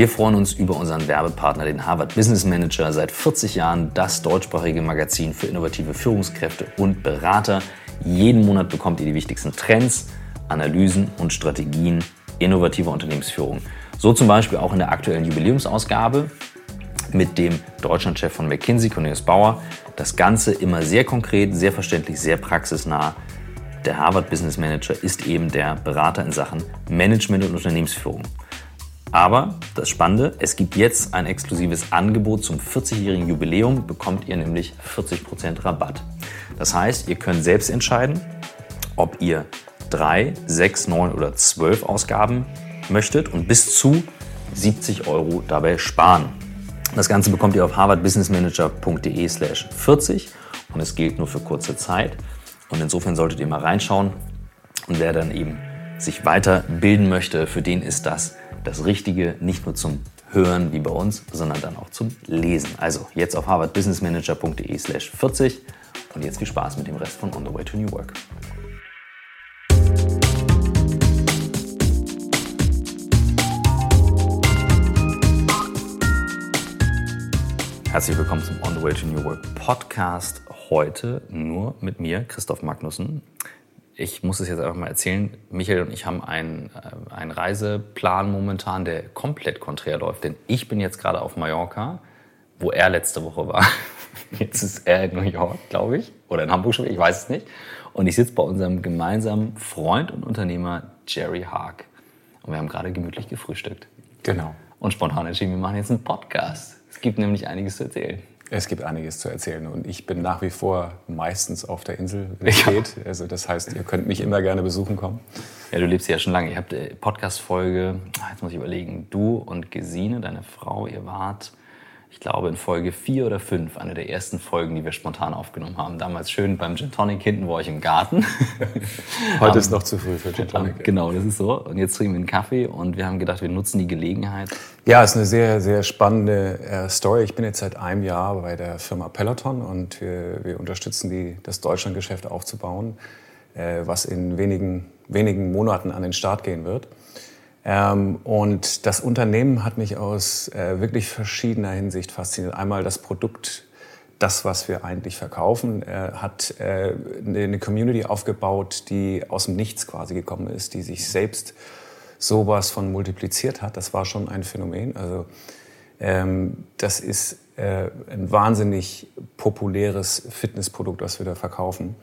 Wir freuen uns über unseren Werbepartner, den Harvard Business Manager, seit 40 Jahren das deutschsprachige Magazin für innovative Führungskräfte und Berater. Jeden Monat bekommt ihr die wichtigsten Trends, Analysen und Strategien innovativer Unternehmensführung. So zum Beispiel auch in der aktuellen Jubiläumsausgabe mit dem Deutschlandchef von McKinsey, Cornelius Bauer. Das Ganze immer sehr konkret, sehr verständlich, sehr praxisnah. Der Harvard Business Manager ist eben der Berater in Sachen Management und Unternehmensführung. Aber das Spannende, es gibt jetzt ein exklusives Angebot zum 40-jährigen Jubiläum, bekommt ihr nämlich 40% Rabatt. Das heißt, ihr könnt selbst entscheiden, ob ihr drei, sechs, neun oder zwölf Ausgaben möchtet und bis zu 70 Euro dabei sparen. Das Ganze bekommt ihr auf harvardbusinessmanager.de slash 40 und es gilt nur für kurze Zeit. Und insofern solltet ihr mal reinschauen und wer dann eben sich weiterbilden möchte, für den ist das das Richtige, nicht nur zum Hören wie bei uns, sondern dann auch zum Lesen. Also jetzt auf harvardbusinessmanager.de slash 40 und jetzt viel Spaß mit dem Rest von On the Way to New Work. Herzlich willkommen zum On the Way to New Work Podcast. Heute nur mit mir, Christoph Magnussen ich muss es jetzt einfach mal erzählen. Michael und ich haben einen, äh, einen Reiseplan momentan, der komplett konträr läuft. Denn ich bin jetzt gerade auf Mallorca, wo er letzte Woche war. Jetzt ist er in New York, glaube ich. Oder in Hamburg schon, ich weiß es nicht. Und ich sitze bei unserem gemeinsamen Freund und Unternehmer Jerry Haag. Und wir haben gerade gemütlich gefrühstückt. Genau. Und spontan entschieden, wir machen jetzt einen Podcast. Es gibt nämlich einiges zu erzählen. Es gibt einiges zu erzählen und ich bin nach wie vor meistens auf der Insel, wenn es ja. geht. Also das heißt, ihr könnt mich immer gerne besuchen kommen. Ja, du lebst ja schon lange. Ihr habt eine Podcast-Folge, ah, jetzt muss ich überlegen, du und Gesine, deine Frau, ihr wart ich glaube, in Folge vier oder fünf, eine der ersten Folgen, die wir spontan aufgenommen haben. Damals schön beim Gin Tonic hinten war ich im Garten. Heute ist noch zu früh für Gin Tonic. Genau, das ist so. Und jetzt trinken wir einen Kaffee und wir haben gedacht, wir nutzen die Gelegenheit. Ja, es ist eine sehr, sehr spannende äh, Story. Ich bin jetzt seit einem Jahr bei der Firma Peloton und wir, wir unterstützen die, das Deutschlandgeschäft aufzubauen, äh, was in wenigen, wenigen Monaten an den Start gehen wird. Ähm, und das Unternehmen hat mich aus äh, wirklich verschiedener Hinsicht fasziniert. Einmal das Produkt, das, was wir eigentlich verkaufen, äh, hat äh, eine Community aufgebaut, die aus dem Nichts quasi gekommen ist, die sich selbst sowas von multipliziert hat. Das war schon ein Phänomen. Also ähm, das ist äh, ein wahnsinnig populäres Fitnessprodukt, was wir da verkaufen.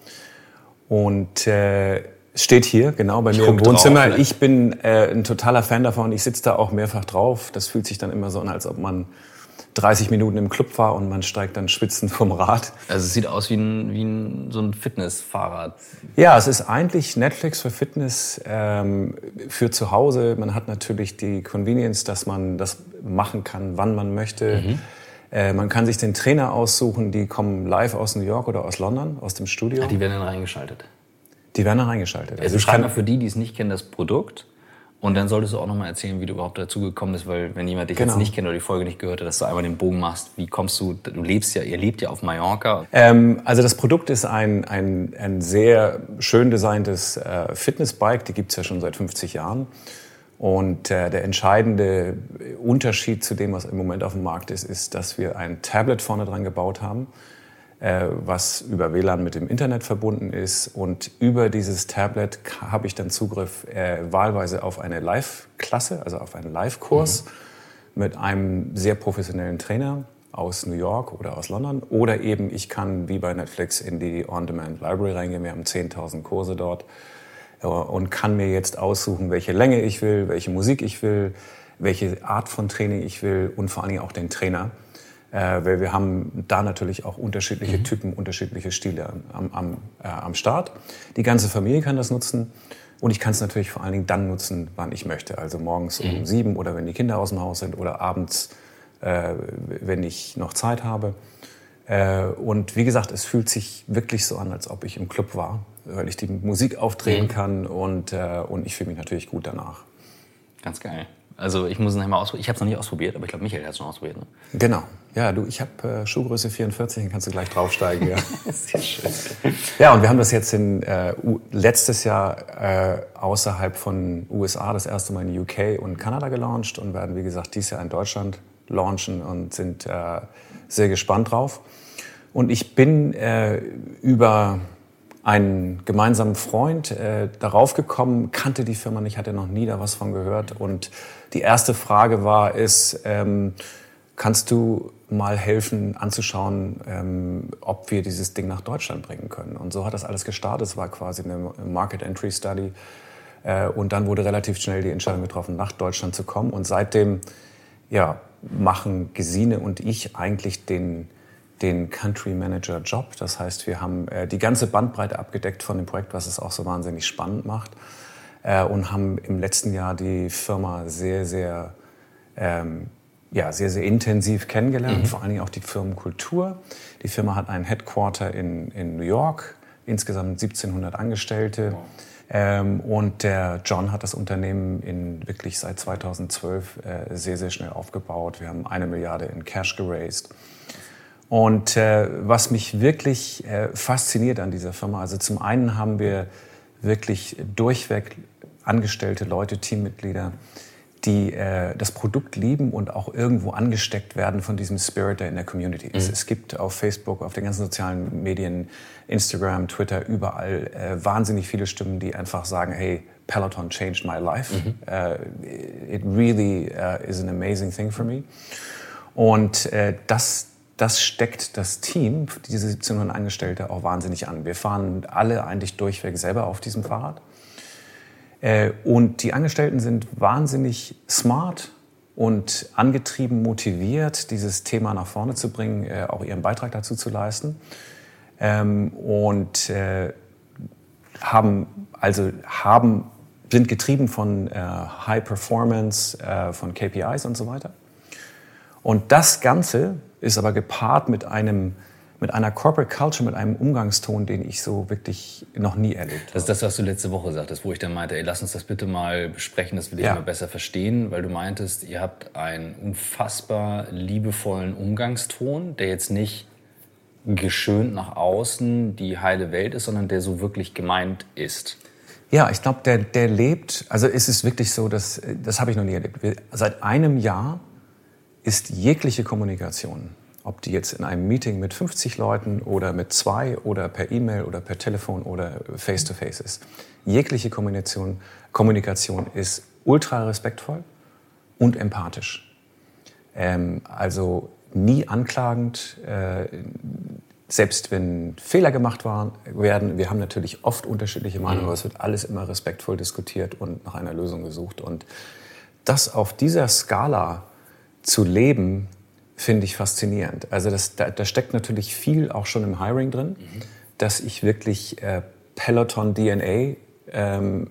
Und äh, Steht hier, genau bei ich mir im Wohnzimmer. Drauf, ich bin äh, ein totaler Fan davon. Ich sitze da auch mehrfach drauf. Das fühlt sich dann immer so an, als ob man 30 Minuten im Club war und man steigt dann schwitzend vom Rad. Also es sieht aus wie, ein, wie ein, so ein Fitnessfahrrad. Ja, es ist eigentlich Netflix für Fitness ähm, für zu Hause. Man hat natürlich die Convenience, dass man das machen kann, wann man möchte. Mhm. Äh, man kann sich den Trainer aussuchen, die kommen live aus New York oder aus London, aus dem Studio. Ach, die werden dann reingeschaltet. Die werden da reingeschaltet. Also, also schreib mal für die, die es nicht kennen, das Produkt. Und dann solltest du auch noch mal erzählen, wie du überhaupt dazu gekommen bist, weil wenn jemand dich genau. jetzt nicht kennt oder die Folge nicht gehört hat, dass du einmal den Bogen machst. Wie kommst du? Du lebst ja, ihr lebt ja auf Mallorca. Ähm, also das Produkt ist ein, ein, ein sehr schön designtes äh, Fitnessbike. Die gibt's ja schon seit 50 Jahren. Und äh, der entscheidende Unterschied zu dem, was im Moment auf dem Markt ist, ist, dass wir ein Tablet vorne dran gebaut haben was über WLAN mit dem Internet verbunden ist. Und über dieses Tablet habe ich dann Zugriff äh, wahlweise auf eine Live-Klasse, also auf einen Live-Kurs mhm. mit einem sehr professionellen Trainer aus New York oder aus London. Oder eben ich kann wie bei Netflix in die On-Demand-Library reingehen. Wir haben 10.000 Kurse dort äh, und kann mir jetzt aussuchen, welche Länge ich will, welche Musik ich will, welche Art von Training ich will und vor allen Dingen auch den Trainer äh, weil wir haben da natürlich auch unterschiedliche mhm. Typen, unterschiedliche Stile am, am, äh, am Start. Die ganze Familie kann das nutzen. Und ich kann es natürlich vor allen Dingen dann nutzen, wann ich möchte. Also morgens um mhm. sieben oder wenn die Kinder aus dem Haus sind oder abends, äh, wenn ich noch Zeit habe. Äh, und wie gesagt, es fühlt sich wirklich so an, als ob ich im Club war, weil ich die Musik aufdrehen mhm. kann und, äh, und ich fühle mich natürlich gut danach. Ganz geil. Also ich muss es nicht mal ausprobieren. Ich habe es noch nicht ausprobiert, aber ich glaube, Michael hat es schon ausprobiert. Ne? Genau. Ja, du, ich habe äh, Schuhgröße 44, dann kannst du gleich draufsteigen. Ja. Sehr schön. Ja, und wir haben das jetzt in, äh, letztes Jahr äh, außerhalb von USA das erste Mal in UK und Kanada gelauncht und werden, wie gesagt, dieses Jahr in Deutschland launchen und sind äh, sehr gespannt drauf. Und ich bin äh, über einen gemeinsamen Freund äh, darauf gekommen, kannte die Firma nicht, hatte noch nie da was von gehört. Und die erste Frage war, ist, ähm, kannst du mal helfen anzuschauen, ähm, ob wir dieses Ding nach Deutschland bringen können? Und so hat das alles gestartet. Es war quasi eine Market Entry Study. Äh, und dann wurde relativ schnell die Entscheidung getroffen, nach Deutschland zu kommen. Und seitdem ja, machen Gesine und ich eigentlich den den Country Manager Job. Das heißt, wir haben äh, die ganze Bandbreite abgedeckt von dem Projekt, was es auch so wahnsinnig spannend macht. Äh, und haben im letzten Jahr die Firma sehr, sehr, ähm, ja, sehr, sehr intensiv kennengelernt, mhm. vor allen Dingen auch die Firmenkultur. Die Firma hat ein Headquarter in, in New York, insgesamt 1700 Angestellte. Wow. Ähm, und der John hat das Unternehmen in wirklich seit 2012 äh, sehr, sehr schnell aufgebaut. Wir haben eine Milliarde in Cash geraced. Und äh, was mich wirklich äh, fasziniert an dieser Firma, also zum einen haben wir wirklich durchweg angestellte Leute, Teammitglieder, die äh, das Produkt lieben und auch irgendwo angesteckt werden von diesem Spirit, der in der Community ist. Mhm. Es gibt auf Facebook, auf den ganzen sozialen Medien, Instagram, Twitter, überall äh, wahnsinnig viele Stimmen, die einfach sagen, hey, Peloton changed my life. Mhm. Uh, it really uh, is an amazing thing for me. Und äh, das, das steckt das Team, diese 1700 Angestellte, auch wahnsinnig an. Wir fahren alle eigentlich durchweg selber auf diesem Fahrrad. Äh, und die Angestellten sind wahnsinnig smart und angetrieben, motiviert, dieses Thema nach vorne zu bringen, äh, auch ihren Beitrag dazu zu leisten. Ähm, und äh, haben, also haben, sind getrieben von High Performance, von KPIs und so weiter. Und das Ganze ist aber gepaart mit einem mit einer Corporate Culture, mit einem Umgangston, den ich so wirklich noch nie erlebt habe. Das ist das, was du letzte Woche sagtest, wo ich dann meinte, ey, lass uns das bitte mal besprechen, das will ich ja. mal besser verstehen, weil du meintest, ihr habt einen unfassbar liebevollen Umgangston, der jetzt nicht geschönt nach außen die heile Welt ist, sondern der so wirklich gemeint ist. Ja, ich glaube, der, der lebt, also ist es wirklich so, dass, das habe ich noch nie erlebt. Wir, seit einem Jahr ist jegliche Kommunikation, ob die jetzt in einem Meeting mit 50 Leuten oder mit zwei oder per E-Mail oder per Telefon oder face-to-face -face ist, jegliche Kommunikation, Kommunikation ist ultra respektvoll und empathisch. Ähm, also nie anklagend, äh, selbst wenn Fehler gemacht waren, werden. Wir haben natürlich oft unterschiedliche Meinungen, aber es wird alles immer respektvoll diskutiert und nach einer Lösung gesucht. Und das auf dieser Skala zu leben, finde ich faszinierend. Also das, da, da, steckt natürlich viel auch schon im Hiring drin, mhm. dass ich wirklich äh, Peloton DNA ähm,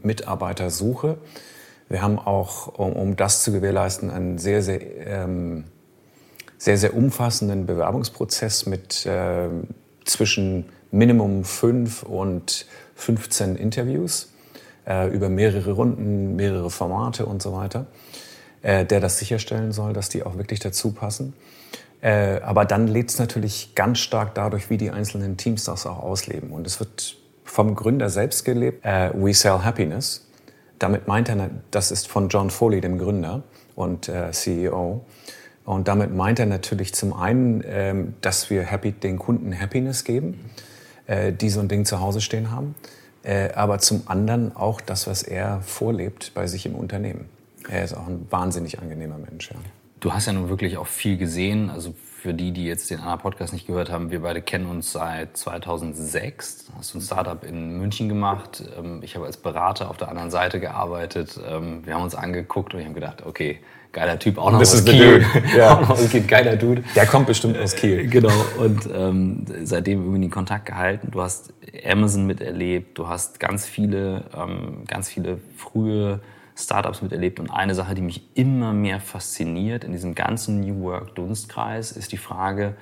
suche. Wir haben auch, um, um, das zu gewährleisten, einen sehr, sehr, ähm, sehr, sehr umfassenden Bewerbungsprozess mit äh, zwischen Minimum fünf und 15 Interviews äh, über mehrere Runden, mehrere Formate und so weiter äh, der das sicherstellen soll, dass die auch wirklich dazu passen. Äh, aber dann lebt es natürlich ganz stark dadurch, wie die einzelnen Teams das auch ausleben. Und es wird vom Gründer selbst gelebt. Äh, We Sell Happiness. Damit meint er, das ist von John Foley, dem Gründer und äh, CEO. Und damit meint er natürlich zum einen, ähm, dass wir happy, den Kunden Happiness geben, äh, die so ein Ding zu Hause stehen haben. Äh, aber zum anderen auch das, was er vorlebt bei sich im Unternehmen. Er ist auch ein wahnsinnig angenehmer Mensch, ja. Du hast ja nun wirklich auch viel gesehen. Also für die, die jetzt den anderen Podcast nicht gehört haben, wir beide kennen uns seit 2006. Du hast ein Startup in München gemacht. Ähm, ich habe als Berater auf der anderen Seite gearbeitet. Ähm, wir haben uns angeguckt und ich habe gedacht, okay, geiler Typ, auch noch aus Kiel. Ja. auch noch aus Kiel, geiler Dude. Der kommt bestimmt aus Kiel. Genau. Und ähm, seitdem irgendwie den Kontakt gehalten. Du hast Amazon miterlebt. Du hast ganz viele, ähm, ganz viele frühe Startups miterlebt. Und eine Sache, die mich immer mehr fasziniert in diesem ganzen New Work-Dunstkreis, ist die Frage,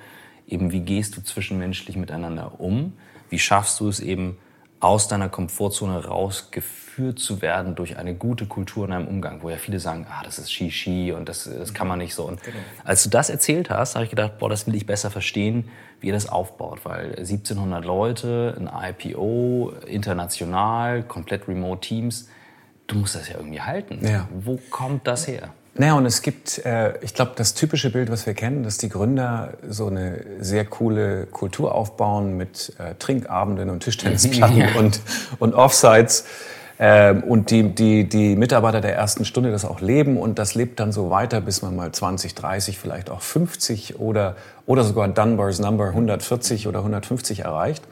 eben wie gehst du zwischenmenschlich miteinander um? Wie schaffst du es eben, aus deiner Komfortzone rausgeführt zu werden durch eine gute Kultur in einem Umgang, wo ja viele sagen, ah, das ist Shishi und das, das kann man nicht so. Und genau. als du das erzählt hast, habe ich gedacht, boah, das will ich besser verstehen, wie ihr das aufbaut, weil 1700 Leute, ein IPO, international, komplett remote Teams, du musst das ja irgendwie halten. Ja. Wo kommt das her? Naja, und es gibt, äh, ich glaube, das typische Bild, was wir kennen, dass die Gründer so eine sehr coole Kultur aufbauen mit äh, Trinkabenden und Tischtennisplatten ja. und, und Offsites. Ähm, und die, die, die Mitarbeiter der ersten Stunde das auch leben und das lebt dann so weiter, bis man mal 20, 30, vielleicht auch 50 oder, oder sogar Dunbar's Number 140 oder 150 erreicht.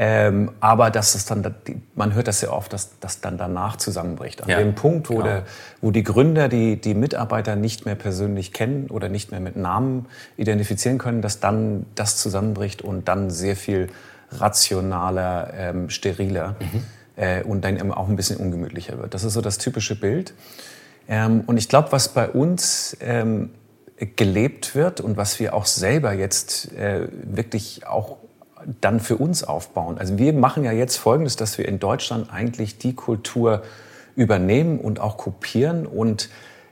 Ähm, aber dass es dann, man hört das sehr oft, dass das dann danach zusammenbricht. An ja, dem Punkt, wo, genau. der, wo die Gründer die, die Mitarbeiter nicht mehr persönlich kennen oder nicht mehr mit Namen identifizieren können, dass dann das zusammenbricht und dann sehr viel rationaler, ähm, steriler mhm. äh, und dann auch ein bisschen ungemütlicher wird. Das ist so das typische Bild. Ähm, und ich glaube, was bei uns ähm, gelebt wird und was wir auch selber jetzt äh, wirklich auch dann für uns aufbauen. Also wir machen ja jetzt Folgendes, dass wir in Deutschland eigentlich die Kultur übernehmen und auch kopieren und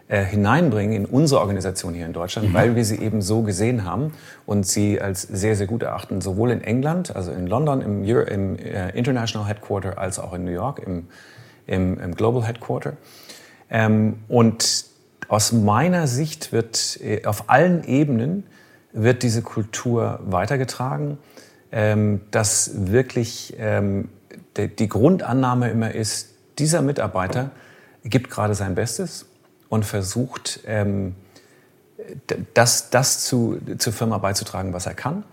äh, hineinbringen in unsere Organisation hier in Deutschland, mhm. weil wir sie eben so gesehen haben und sie als sehr, sehr gut erachten, sowohl in England, also in London im, Euro, im äh, International Headquarter, als auch in New York im, im, im Global Headquarter. Ähm, und aus meiner Sicht wird äh, auf allen Ebenen wird diese Kultur weitergetragen ähm, dass wirklich ähm, de, die Grundannahme immer ist, dieser Mitarbeiter gibt gerade sein Bestes und versucht, ähm, das, das zu, zur Firma beizutragen, was er kann.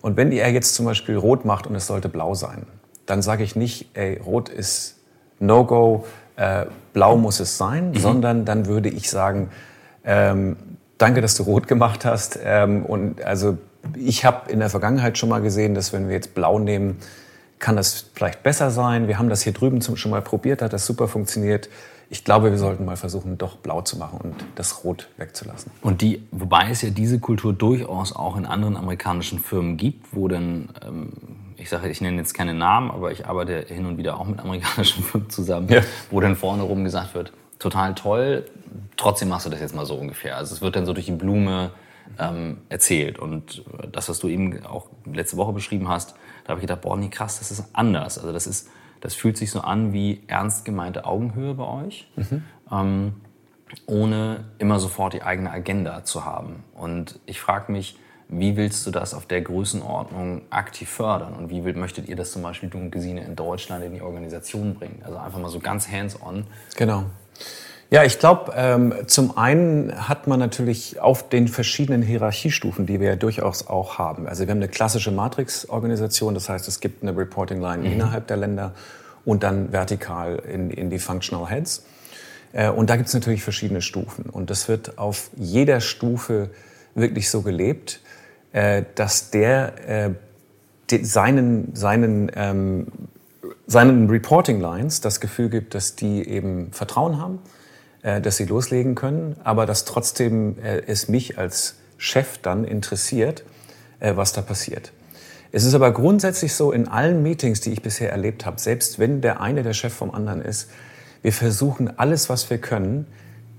Und wenn er jetzt zum Beispiel rot macht und es sollte blau sein, dann sage ich nicht, ey, rot ist No-Go, äh, blau muss es sein, mhm. sondern dann würde ich sagen, ähm, danke, dass du rot gemacht hast. Ähm, und also ich habe in der Vergangenheit schon mal gesehen, dass wenn wir jetzt blau nehmen, kann das vielleicht besser sein. Wir haben das hier drüben schon mal probiert, hat das super funktioniert. Ich glaube, wir sollten mal versuchen, doch blau zu machen und das Rot wegzulassen. Und die, wobei es ja diese Kultur durchaus auch in anderen amerikanischen Firmen gibt, wo dann, ähm, ich sage, ich nenne jetzt keine Namen, aber ich arbeite hin und wieder auch mit amerikanischen Firmen zusammen, ja. wo dann vorne rum gesagt wird, total toll, trotzdem machst du das jetzt mal so ungefähr. Also es wird dann so durch die Blume ähm, erzählt. Und das, was du eben auch letzte Woche beschrieben hast, da habe ich gedacht, boah, nee, krass, das ist anders. Also das ist, das fühlt sich so an wie ernst gemeinte Augenhöhe bei euch, mhm. ähm, ohne immer sofort die eigene Agenda zu haben. Und ich frage mich, wie willst du das auf der Größenordnung aktiv fördern? Und wie möchtet ihr das zum Beispiel, du und Gesine, in Deutschland in die Organisation bringen? Also einfach mal so ganz hands-on. Genau. Ja, ich glaube, ähm, zum einen hat man natürlich auf den verschiedenen Hierarchiestufen, die wir ja durchaus auch haben. Also wir haben eine klassische Matrix-Organisation, das heißt, es gibt eine Reporting-Line mhm. innerhalb der Länder und dann vertikal in, in die Functional Heads. Äh, und da gibt es natürlich verschiedene Stufen. Und das wird auf jeder Stufe wirklich so gelebt, äh, dass der äh, die, seinen, seinen, ähm, seinen Reporting-Lines das Gefühl gibt, dass die eben Vertrauen haben äh, dass sie loslegen können, aber dass trotzdem äh, es mich als Chef dann interessiert, äh, was da passiert. Es ist aber grundsätzlich so in allen Meetings, die ich bisher erlebt habe, selbst wenn der eine der Chef vom anderen ist, wir versuchen alles, was wir können,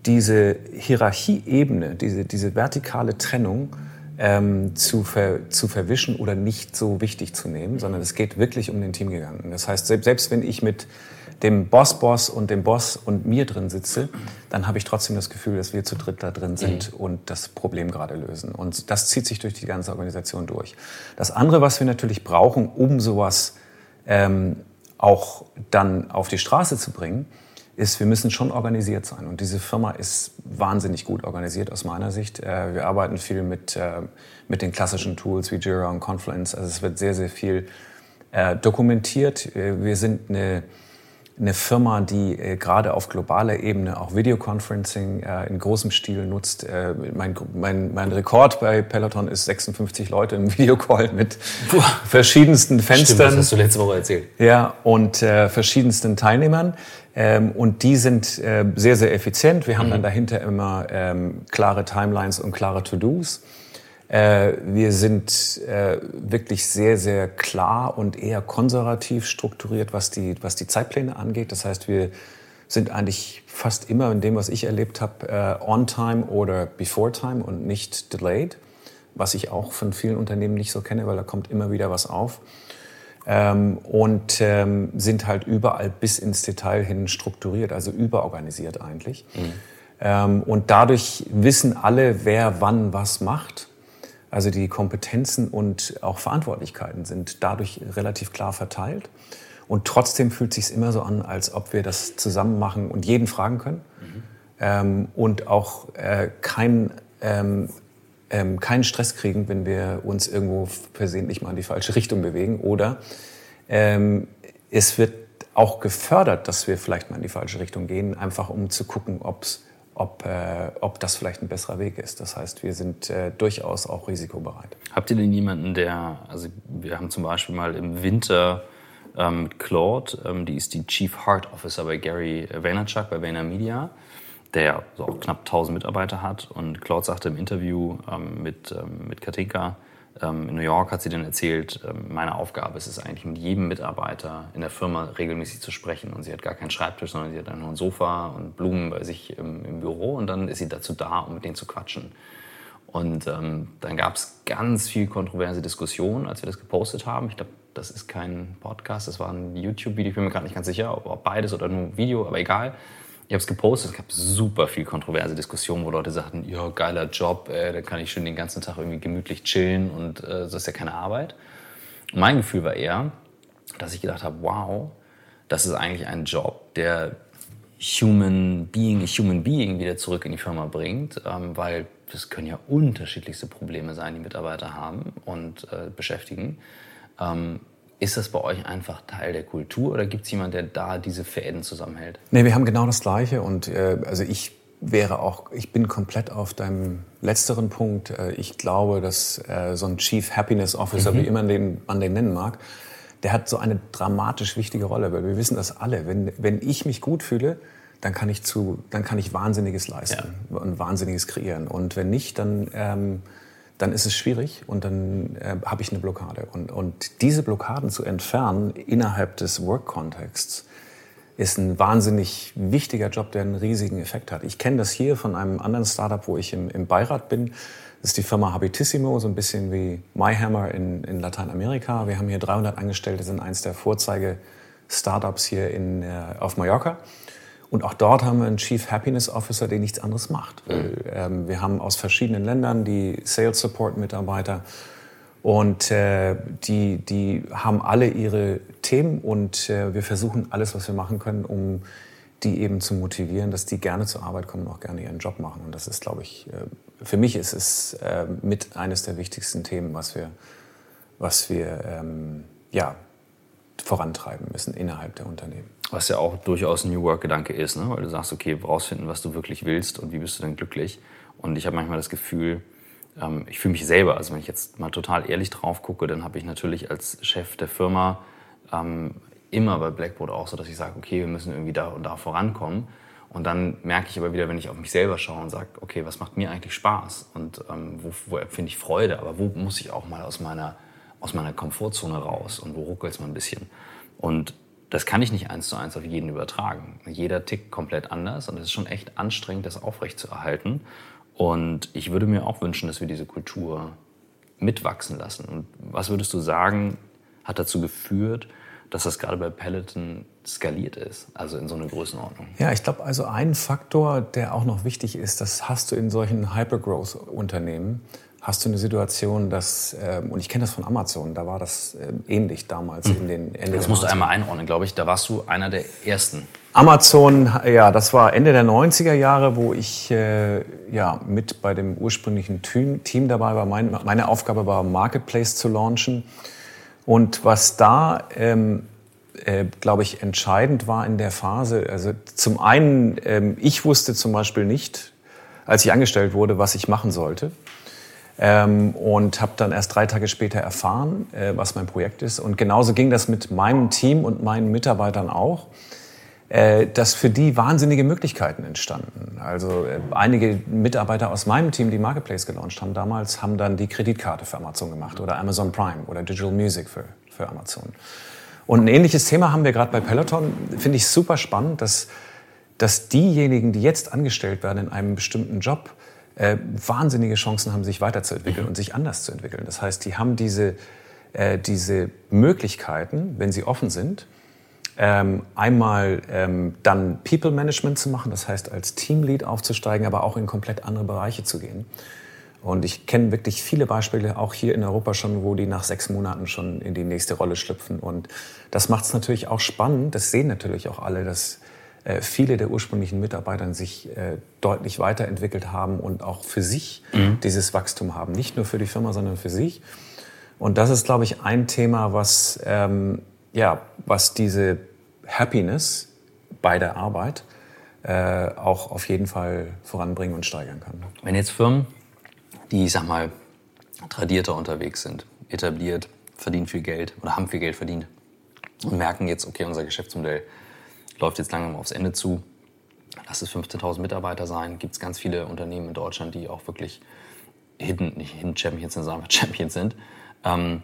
diese Hierarchieebene, diese, diese vertikale Trennung ähm, zu, ver, zu verwischen oder nicht so wichtig zu nehmen, sondern es geht wirklich um den Teamgedanken. Das heißt, selbst wenn ich mit dem Boss-Boss und dem Boss und mir drin sitze, dann habe ich trotzdem das Gefühl, dass wir zu dritt da drin sind mhm. und das Problem gerade lösen. Und das zieht sich durch die ganze Organisation durch. Das andere, was wir natürlich brauchen, um sowas ähm, auch dann auf die Straße zu bringen, ist, wir müssen schon organisiert sein. Und diese Firma ist wahnsinnig gut organisiert aus meiner Sicht. Äh, wir arbeiten viel mit, äh, mit den klassischen Tools wie Jira und Confluence. Also es wird sehr, sehr viel äh, dokumentiert. Wir sind eine eine Firma, die äh, gerade auf globaler Ebene auch Videoconferencing äh, in großem Stil nutzt. Äh, mein, mein, mein Rekord bei Peloton ist 56 Leute im Videocall mit Puh. verschiedensten Fenstern. Stimmt, das hast du letzte Woche erzählt. Ja, und äh, verschiedensten Teilnehmern. Ähm, und die sind äh, sehr, sehr effizient. Wir haben mhm. dann dahinter immer ähm, klare Timelines und klare To-Dos. Äh, wir sind äh, wirklich sehr, sehr klar und eher konservativ strukturiert, was die, was die Zeitpläne angeht. Das heißt, wir sind eigentlich fast immer in dem, was ich erlebt habe, äh, on time oder before time und nicht delayed, was ich auch von vielen Unternehmen nicht so kenne, weil da kommt immer wieder was auf. Ähm, und ähm, sind halt überall bis ins Detail hin strukturiert, also überorganisiert eigentlich. Mhm. Ähm, und dadurch wissen alle, wer wann was macht. Also die Kompetenzen und auch Verantwortlichkeiten sind dadurch relativ klar verteilt. Und trotzdem fühlt es sich immer so an, als ob wir das zusammen machen und jeden fragen können. Mhm. Ähm, und auch äh, kein, ähm, ähm, keinen Stress kriegen, wenn wir uns irgendwo versehentlich mal in die falsche Richtung bewegen. Oder ähm, es wird auch gefördert, dass wir vielleicht mal in die falsche Richtung gehen, einfach um zu gucken, ob's, ob, äh, ob das vielleicht ein besserer Weg ist. Das heißt, wir sind äh, durchaus auch risikobereit. Habt ihr denn jemanden, der, also wir haben zum Beispiel mal im Winter ähm, mit Claude, ähm, die ist die Chief Heart Officer bei Gary Vaynerchuk bei VaynerMedia, der so auch knapp 1000 Mitarbeiter hat. Und Claude sagte im Interview ähm, mit, ähm, mit Katinka in New York, hat sie dann erzählt, ähm, meine Aufgabe ist es eigentlich, mit jedem Mitarbeiter in der Firma regelmäßig zu sprechen. Und sie hat gar keinen Schreibtisch, sondern sie hat nur ein Sofa und Blumen bei sich im, im Büro. Und dann ist sie dazu da, um mit denen zu quatschen. Und ähm, dann gab es ganz viel kontroverse Diskussionen, als wir das gepostet haben. Ich glaube, das ist kein Podcast, das war ein YouTube-Video. Ich bin mir gerade nicht ganz sicher, ob beides oder nur Video, aber egal. Ich habe es gepostet, es gab super viel kontroverse Diskussionen, wo Leute sagten, ja, geiler Job, äh, da kann ich schon den ganzen Tag irgendwie gemütlich chillen und äh, das ist ja keine Arbeit. Und mein Gefühl war eher, dass ich gedacht habe, wow, das ist eigentlich ein Job, der Human Being, Human Being wieder zurück in die Firma bringt, ähm, weil das können ja unterschiedlichste Probleme sein, die Mitarbeiter haben und äh, beschäftigen. Ähm, ist das bei euch einfach Teil der Kultur oder gibt es jemanden, der da diese Fäden zusammenhält? Nee, wir haben genau das Gleiche und äh, also ich wäre auch, ich bin komplett auf deinem letzteren Punkt. Äh, ich glaube, dass äh, so ein Chief Happiness Officer, mhm. wie immer den, man den nennen mag, der hat so eine dramatisch wichtige Rolle, weil wir wissen das alle. Wenn, wenn ich mich gut fühle, dann kann ich zu, dann kann ich Wahnsinniges leisten ja. und Wahnsinniges kreieren. Und wenn nicht, dann ähm, dann ist es schwierig und dann äh, habe ich eine Blockade. Und, und diese Blockaden zu entfernen innerhalb des Work-Kontexts ist ein wahnsinnig wichtiger Job, der einen riesigen Effekt hat. Ich kenne das hier von einem anderen Startup, wo ich im, im Beirat bin. Das ist die Firma Habitissimo, so ein bisschen wie MyHammer in, in Lateinamerika. Wir haben hier 300 Angestellte, sind eins der Vorzeige-Startups hier in, äh, auf Mallorca. Und auch dort haben wir einen Chief Happiness Officer, der nichts anderes macht. Mhm. Ähm, wir haben aus verschiedenen Ländern die Sales Support Mitarbeiter und äh, die, die haben alle ihre Themen und äh, wir versuchen alles, was wir machen können, um die eben zu motivieren, dass die gerne zur Arbeit kommen und auch gerne ihren Job machen. Und das ist, glaube ich, äh, für mich ist es äh, mit eines der wichtigsten Themen, was wir, was wir ähm, ja, vorantreiben müssen innerhalb der Unternehmen. Was ja auch durchaus ein New Work-Gedanke ist, ne? weil du sagst, okay, rausfinden, was du wirklich willst und wie bist du dann glücklich. Und ich habe manchmal das Gefühl, ähm, ich fühle mich selber, also wenn ich jetzt mal total ehrlich drauf gucke, dann habe ich natürlich als Chef der Firma ähm, immer bei Blackboard auch so, dass ich sage, okay, wir müssen irgendwie da und da vorankommen. Und dann merke ich aber wieder, wenn ich auf mich selber schaue und sage, okay, was macht mir eigentlich Spaß und ähm, wo, wo empfinde ich Freude, aber wo muss ich auch mal aus meiner, aus meiner Komfortzone raus und wo ruckelt es mal ein bisschen. Und das kann ich nicht eins zu eins auf jeden übertragen. Jeder tickt komplett anders und es ist schon echt anstrengend, das aufrechtzuerhalten. Und ich würde mir auch wünschen, dass wir diese Kultur mitwachsen lassen. Und was würdest du sagen, hat dazu geführt, dass das gerade bei Peloton skaliert ist, also in so einer Größenordnung? Ja, ich glaube, also ein Faktor, der auch noch wichtig ist, das hast du in solchen Hypergrowth-Unternehmen, hast du eine Situation, dass, äh, und ich kenne das von Amazon, da war das äh, ähnlich damals mhm. in den Ende Das musst du einmal einordnen, glaube ich. Da warst du einer der ersten. Amazon, ja, das war Ende der 90er Jahre, wo ich äh, ja, mit bei dem ursprünglichen Team, Team dabei war. Mein, meine Aufgabe war, Marketplace zu launchen. Und was da, ähm, äh, glaube ich, entscheidend war in der Phase, also zum einen, ähm, ich wusste zum Beispiel nicht, als ich angestellt wurde, was ich machen sollte. Ähm, und habe dann erst drei Tage später erfahren, äh, was mein Projekt ist. Und genauso ging das mit meinem Team und meinen Mitarbeitern auch. äh, dass für die wahnsinnige Möglichkeiten entstanden. Also äh, einige Mitarbeiter aus meinem Team, die Marketplace gelauncht haben damals, haben dann die Kreditkarte für Amazon gemacht oder Amazon Prime oder Digital Music für, für Amazon. Und ein ähnliches Thema haben wir gerade bei Peloton. Finde ich super spannend, dass, dass diejenigen, die jetzt angestellt werden in einem bestimmten Job, äh, wahnsinnige Chancen haben, sich weiterzuentwickeln mhm. und sich anders zu entwickeln. Das heißt, die haben diese, äh, diese Möglichkeiten, wenn sie offen sind, ähm, einmal ähm, dann People Management zu machen, das heißt als Teamlead aufzusteigen, aber auch in komplett andere Bereiche zu gehen. Und ich kenne wirklich viele Beispiele, auch hier in Europa schon, wo die nach sechs Monaten schon in die nächste Rolle schlüpfen. Und das macht es natürlich auch spannend. Das sehen natürlich auch alle, dass viele der ursprünglichen Mitarbeiter sich äh, deutlich weiterentwickelt haben und auch für sich mhm. dieses Wachstum haben. Nicht nur für die Firma, sondern für sich. Und das ist, glaube ich, ein Thema, was ähm, ja, was diese Happiness bei der Arbeit äh, auch auf jeden Fall voranbringen und steigern kann. Wenn jetzt Firmen, die, ich sag mal, tradierter unterwegs sind, etabliert, verdienen viel Geld oder haben viel Geld verdient und merken jetzt, okay, unser Geschäftsmodell läuft jetzt langsam aufs Ende zu, lass es 15.000 Mitarbeiter sein, gibt es ganz viele Unternehmen in Deutschland, die auch wirklich Hidden, nicht Hidden Champions sind, sondern Champions sind. Ähm,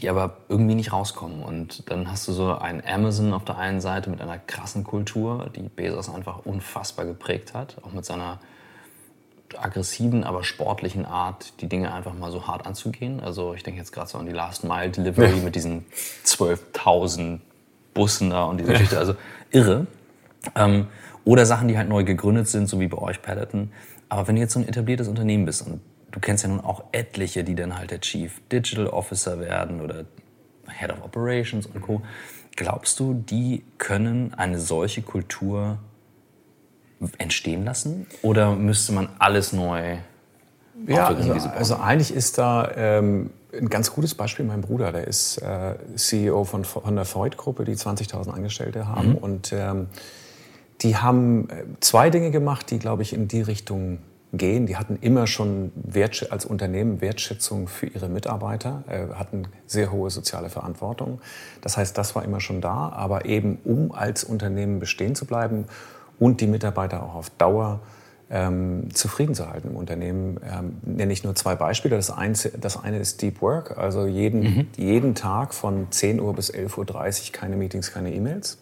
die aber irgendwie nicht rauskommen. Und dann hast du so ein Amazon auf der einen Seite mit einer krassen Kultur, die Bezos einfach unfassbar geprägt hat, auch mit seiner aggressiven, aber sportlichen Art, die Dinge einfach mal so hart anzugehen. Also ich denke jetzt gerade so an die Last Mile Delivery mit diesen 12.000 Bussen da und diese Geschichte. Also irre. Ähm, oder Sachen, die halt neu gegründet sind, so wie bei euch Peloton. Aber wenn du jetzt so ein etabliertes Unternehmen bist und du kennst ja nun auch etliche, die dann halt der Chief Digital Officer werden oder Head of Operations und Co. Glaubst du, die können eine solche Kultur entstehen lassen? Oder müsste man alles neu ja, also, also, eigentlich ist da ähm, ein ganz gutes Beispiel mein Bruder. Der ist äh, CEO von, von der Freud-Gruppe, die 20.000 Angestellte haben. Mhm. Und ähm, die haben äh, zwei Dinge gemacht, die, glaube ich, in die Richtung gehen. Die hatten immer schon Wert, als Unternehmen Wertschätzung für ihre Mitarbeiter, äh, hatten sehr hohe soziale Verantwortung. Das heißt, das war immer schon da. Aber eben, um als Unternehmen bestehen zu bleiben und die Mitarbeiter auch auf Dauer ähm, zufrieden zu halten im Unternehmen, ähm, nenne ich nur zwei Beispiele. Das eine, das eine ist Deep Work, also jeden, mhm. jeden Tag von 10 Uhr bis 11.30 Uhr keine Meetings, keine E-Mails.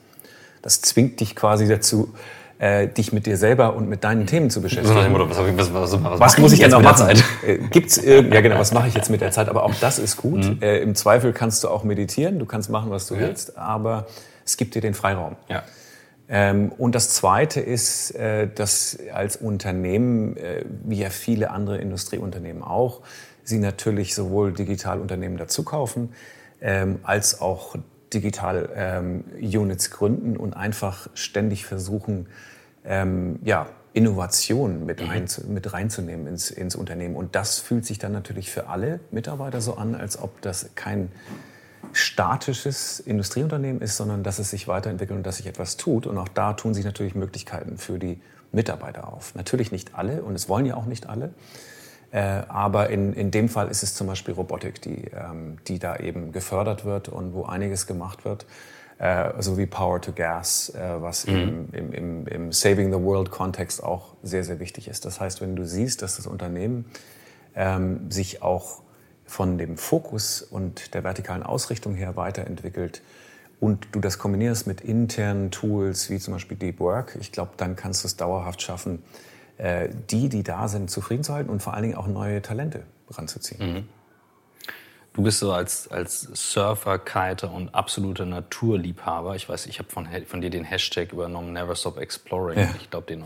Das zwingt dich quasi dazu, äh, dich mit dir selber und mit deinen Themen zu beschäftigen. Was, was, was, was, was muss ich jetzt noch machen? Zeit? Äh, gibt's ja genau, was mache ich jetzt mit der Zeit? Aber auch das ist gut. Mhm. Äh, Im Zweifel kannst du auch meditieren, du kannst machen, was du ja. willst, aber es gibt dir den Freiraum. Ja. Ähm, und das Zweite ist, äh, dass als Unternehmen, äh, wie ja viele andere Industrieunternehmen auch, sie natürlich sowohl Digitalunternehmen dazukaufen, ähm, als auch Digital ähm, Units gründen und einfach ständig versuchen, ja, Innovation mit, mhm. rein, mit reinzunehmen ins, ins Unternehmen. Und das fühlt sich dann natürlich für alle Mitarbeiter so an, als ob das kein statisches Industrieunternehmen ist, sondern dass es sich weiterentwickelt und dass sich etwas tut. Und auch da tun sich natürlich Möglichkeiten für die Mitarbeiter auf. Natürlich nicht alle und es wollen ja auch nicht alle. Äh, aber in, in dem Fall ist es zum Beispiel Robotik, die, ähm, die da eben gefördert wird und wo einiges gemacht wird äh, so wie Power to Gas, äh, was mhm. im, im, im, Saving the World-Kontext auch sehr, sehr wichtig ist. Das heißt, wenn du siehst, dass das Unternehmen ähm, sich auch von dem Fokus und der vertikalen Ausrichtung her weiterentwickelt und du das kombinierst mit internen Tools wie zum Beispiel Deep Work, ich glaube, dann kannst du es dauerhaft schaffen, äh, die, die da sind, zufrieden zu halten und vor allen Dingen auch neue Talente ranzuziehen. Mhm. Du bist so als, als Surfer, Kiter und absoluter Naturliebhaber. Ich weiß, ich habe von, von dir den Hashtag übernommen, Never Stop Exploring. Ja. Ich glaube, den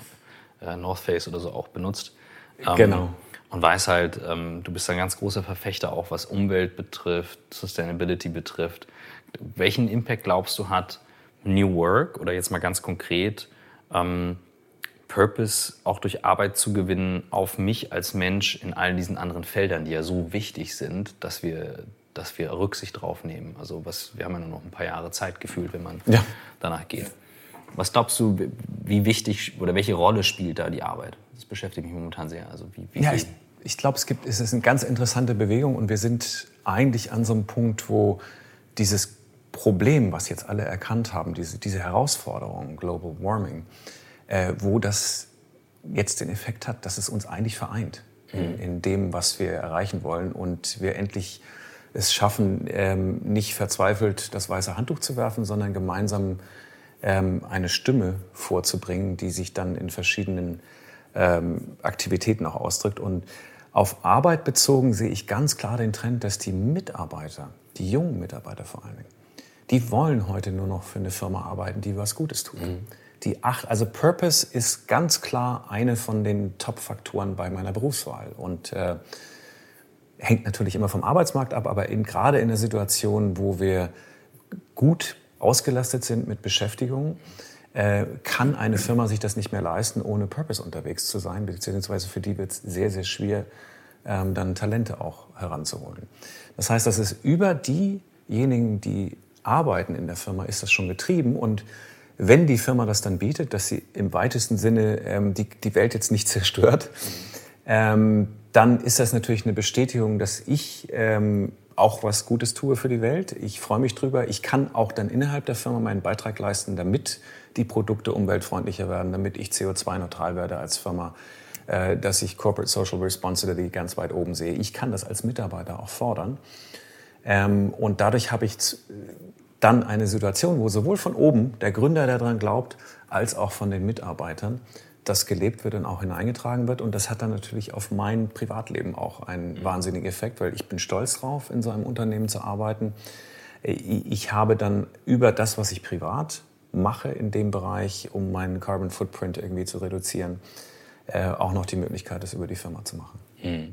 äh, North Face oder so auch benutzt. Ähm, genau. Und weiß halt, ähm, du bist ein ganz großer Verfechter auch, was Umwelt betrifft, Sustainability betrifft. Welchen Impact glaubst du hat New Work oder jetzt mal ganz konkret ähm, Purpose auch durch Arbeit zu gewinnen auf mich als Mensch in all diesen anderen Feldern, die ja so wichtig sind, dass wir, dass wir Rücksicht drauf nehmen. Also was, wir haben ja nur noch ein paar Jahre Zeit gefühlt, wenn man ja. danach geht. Was glaubst du, wie wichtig oder welche Rolle spielt da die Arbeit? Das beschäftigt mich momentan sehr. Also wie, wie ja, ich, ich glaube, es gibt, es ist eine ganz interessante Bewegung und wir sind eigentlich an so einem Punkt, wo dieses Problem, was jetzt alle erkannt haben, diese, diese Herausforderung, Global Warming, äh, wo das jetzt den Effekt hat, dass es uns eigentlich vereint in, mhm. in dem, was wir erreichen wollen und wir endlich es schaffen, ähm, nicht verzweifelt das weiße Handtuch zu werfen, sondern gemeinsam ähm, eine Stimme vorzubringen, die sich dann in verschiedenen ähm, Aktivitäten auch ausdrückt. Und auf Arbeit bezogen sehe ich ganz klar den Trend, dass die Mitarbeiter, die jungen Mitarbeiter vor allen Dingen, die wollen heute nur noch für eine Firma arbeiten, die was Gutes tut. Mhm. Die acht, also Purpose ist ganz klar eine von den Top-Faktoren bei meiner Berufswahl und äh, hängt natürlich immer vom Arbeitsmarkt ab, aber in, gerade in der Situation, wo wir gut ausgelastet sind mit Beschäftigung, äh, kann eine Firma sich das nicht mehr leisten, ohne Purpose unterwegs zu sein, beziehungsweise für die wird es sehr, sehr schwer, ähm, dann Talente auch heranzuholen. Das heißt, dass es über diejenigen, die arbeiten in der Firma, ist das schon getrieben und wenn die Firma das dann bietet, dass sie im weitesten Sinne ähm, die, die Welt jetzt nicht zerstört, ähm, dann ist das natürlich eine Bestätigung, dass ich ähm, auch was Gutes tue für die Welt. Ich freue mich drüber. Ich kann auch dann innerhalb der Firma meinen Beitrag leisten, damit die Produkte umweltfreundlicher werden, damit ich CO2-neutral werde als Firma, äh, dass ich Corporate Social Responsibility ganz weit oben sehe. Ich kann das als Mitarbeiter auch fordern. Ähm, und dadurch habe ich dann eine Situation, wo sowohl von oben der Gründer, der daran glaubt, als auch von den Mitarbeitern das gelebt wird und auch hineingetragen wird. Und das hat dann natürlich auf mein Privatleben auch einen mhm. wahnsinnigen Effekt, weil ich bin stolz drauf, in so einem Unternehmen zu arbeiten. Ich habe dann über das, was ich privat mache in dem Bereich, um meinen Carbon Footprint irgendwie zu reduzieren, äh, auch noch die Möglichkeit, das über die Firma zu machen. Mhm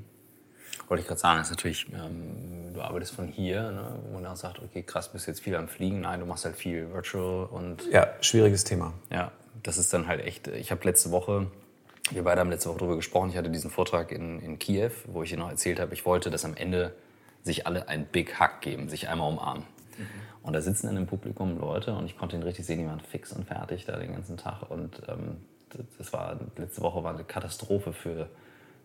wollte ich gerade sagen, ist natürlich, ähm, du arbeitest von hier, ne, wo man auch sagt, okay, krass, bist jetzt viel am Fliegen. Nein, du machst halt viel Virtual und. Ja, schwieriges Thema. Ja, das ist dann halt echt. Ich habe letzte Woche, wir beide haben letzte Woche darüber gesprochen, ich hatte diesen Vortrag in, in Kiew, wo ich dir noch erzählt habe, ich wollte, dass am Ende sich alle ein Big Hug geben, sich einmal umarmen. Mhm. Und da sitzen in dem Publikum Leute und ich konnte ihn richtig sehen, die waren fix und fertig da den ganzen Tag. Und ähm, das war, letzte Woche war eine Katastrophe für